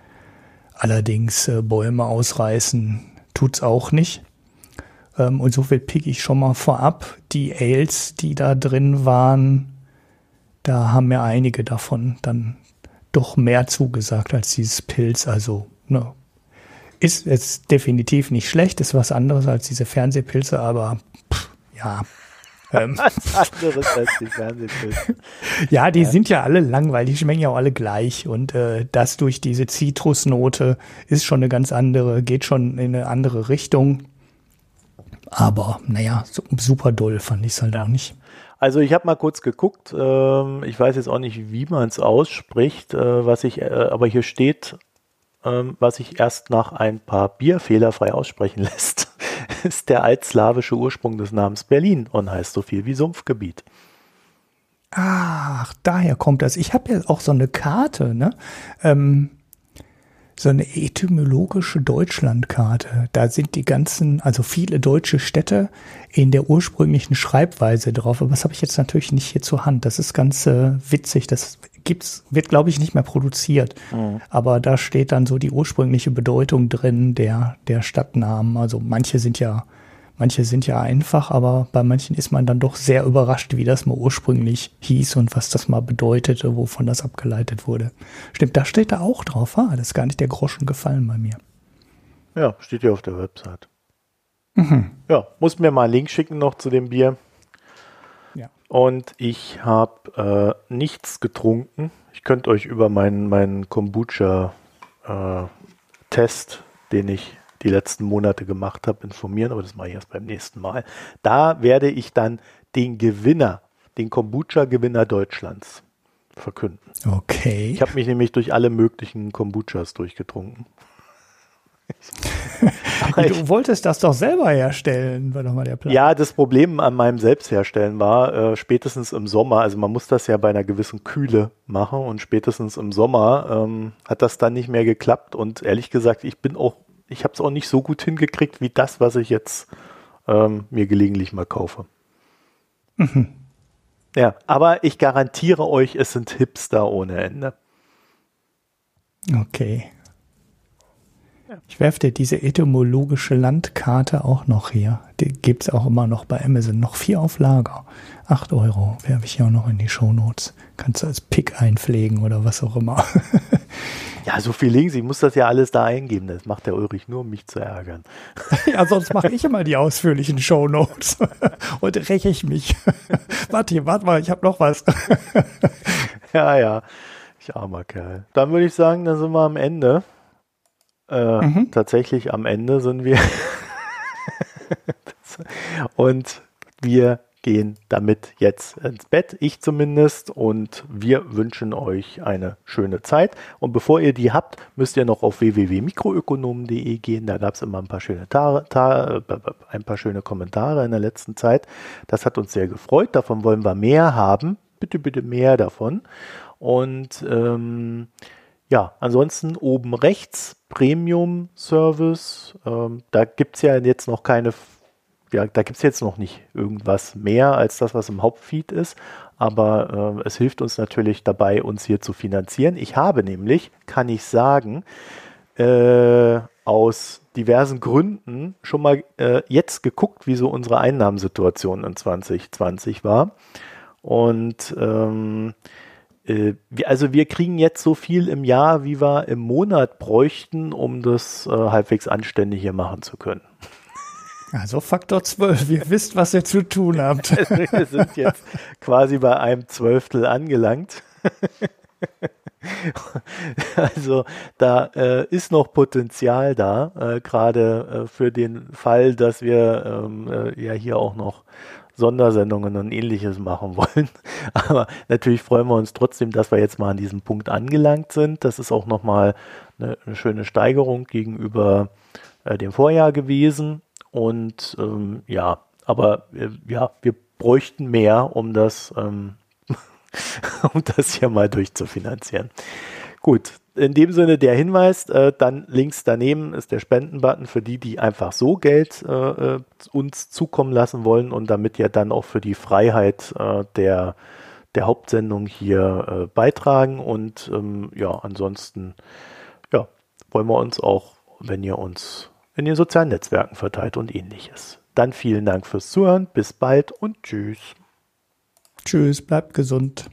Allerdings äh, Bäume ausreißen tut's auch nicht. Ähm, und so viel pick ich schon mal vorab. Die Ales, die da drin waren, da haben mir einige davon dann doch mehr zugesagt als dieses Pilz. Also ne, ist jetzt definitiv nicht schlecht, ist was anderes als diese Fernsehpilze, aber pff, ja, ähm. Was anderes als die Fernsehfilme. ja, die ja. sind ja alle langweilig, die schmecken ja auch alle gleich. Und äh, das durch diese Zitrusnote ist schon eine ganz andere, geht schon in eine andere Richtung. Aber naja, so, super doll fand ich es halt auch nicht. Also ich habe mal kurz geguckt, ähm, ich weiß jetzt auch nicht, wie man es ausspricht, äh, was ich, äh, aber hier steht, ähm, was sich erst nach ein paar Bier fehlerfrei aussprechen lässt. ist der altslawische Ursprung des Namens Berlin und heißt so viel wie Sumpfgebiet. Ach, daher kommt das. Ich habe ja auch so eine Karte, ne? Ähm, so eine etymologische Deutschlandkarte. Da sind die ganzen, also viele deutsche Städte in der ursprünglichen Schreibweise drauf. Aber das habe ich jetzt natürlich nicht hier zur Hand. Das ist ganz äh, witzig. Das gibt's, wird, glaube ich, nicht mehr produziert. Mhm. Aber da steht dann so die ursprüngliche Bedeutung drin der, der Stadtnamen. Also manche sind ja Manche sind ja einfach, aber bei manchen ist man dann doch sehr überrascht, wie das mal ursprünglich hieß und was das mal bedeutete, wovon das abgeleitet wurde. Stimmt, da steht da auch drauf. Ah, das ist gar nicht der Groschen gefallen bei mir. Ja, steht ja auf der Website. Mhm. Ja, muss mir mal einen Link schicken noch zu dem Bier. Ja. Und ich habe äh, nichts getrunken. Ich könnte euch über meinen, meinen Kombucha-Test, äh, den ich die letzten Monate gemacht habe, informieren, aber das mache ich erst beim nächsten Mal. Da werde ich dann den Gewinner, den Kombucha-Gewinner Deutschlands verkünden. Okay. Ich habe mich nämlich durch alle möglichen Kombuchas durchgetrunken. du wolltest das doch selber herstellen, war doch mal der Plan. Ja, das Problem an meinem Selbstherstellen war, äh, spätestens im Sommer, also man muss das ja bei einer gewissen Kühle machen und spätestens im Sommer ähm, hat das dann nicht mehr geklappt und ehrlich gesagt, ich bin auch ich habe es auch nicht so gut hingekriegt wie das, was ich jetzt ähm, mir gelegentlich mal kaufe. Mhm. Ja, aber ich garantiere euch, es sind Hipster ohne Ende. Okay. Ich werfe dir diese etymologische Landkarte auch noch hier. Die gibt es auch immer noch bei Amazon. Noch vier auf Lager. Acht Euro werfe ich hier auch noch in die Shownotes. Kannst du als Pick einpflegen oder was auch immer. ja, so viel links. Ich muss das ja alles da eingeben. Das macht der Ulrich nur, um mich zu ärgern. ja, sonst mache ich immer die ausführlichen Shownotes. Und räche ich mich. warte hier, warte mal, ich habe noch was. ja, ja. Ich armer Kerl. Dann würde ich sagen, dann sind wir am Ende. Äh, mhm. Tatsächlich am Ende sind wir. und wir gehen damit jetzt ins Bett, ich zumindest, und wir wünschen euch eine schöne Zeit. Und bevor ihr die habt, müsst ihr noch auf www.mikroökonomen.de gehen. Da gab es immer ein paar, schöne ein paar schöne Kommentare in der letzten Zeit. Das hat uns sehr gefreut. Davon wollen wir mehr haben. Bitte, bitte mehr davon. Und ähm, ja, ansonsten oben rechts Premium Service. Ähm, da gibt es ja jetzt noch keine, ja, da gibt es jetzt noch nicht irgendwas mehr als das, was im Hauptfeed ist. Aber äh, es hilft uns natürlich dabei, uns hier zu finanzieren. Ich habe nämlich, kann ich sagen, äh, aus diversen Gründen schon mal äh, jetzt geguckt, wie so unsere Einnahmensituation in 2020 war. Und ähm, äh, also wir kriegen jetzt so viel im Jahr, wie wir im Monat bräuchten, um das äh, halbwegs anständig hier machen zu können. Also Faktor 12, ihr wisst, was ihr zu tun habt. wir sind jetzt quasi bei einem Zwölftel angelangt. also da äh, ist noch Potenzial da, äh, gerade äh, für den Fall, dass wir ähm, äh, ja hier auch noch Sondersendungen und ähnliches machen wollen. Aber natürlich freuen wir uns trotzdem, dass wir jetzt mal an diesem Punkt angelangt sind. Das ist auch nochmal eine, eine schöne Steigerung gegenüber äh, dem Vorjahr gewesen. Und ähm, ja, aber äh, ja, wir bräuchten mehr, um das, ähm, um das hier mal durchzufinanzieren. Gut, in dem Sinne der Hinweis, äh, dann links daneben ist der Spendenbutton für die, die einfach so Geld äh, äh, uns zukommen lassen wollen und damit ja dann auch für die Freiheit äh, der, der Hauptsendung hier äh, beitragen. Und ähm, ja, ansonsten ja, wollen wir uns auch, wenn ihr uns in den sozialen Netzwerken verteilt und ähnliches. Dann vielen Dank fürs Zuhören, bis bald und tschüss. Tschüss, bleibt gesund.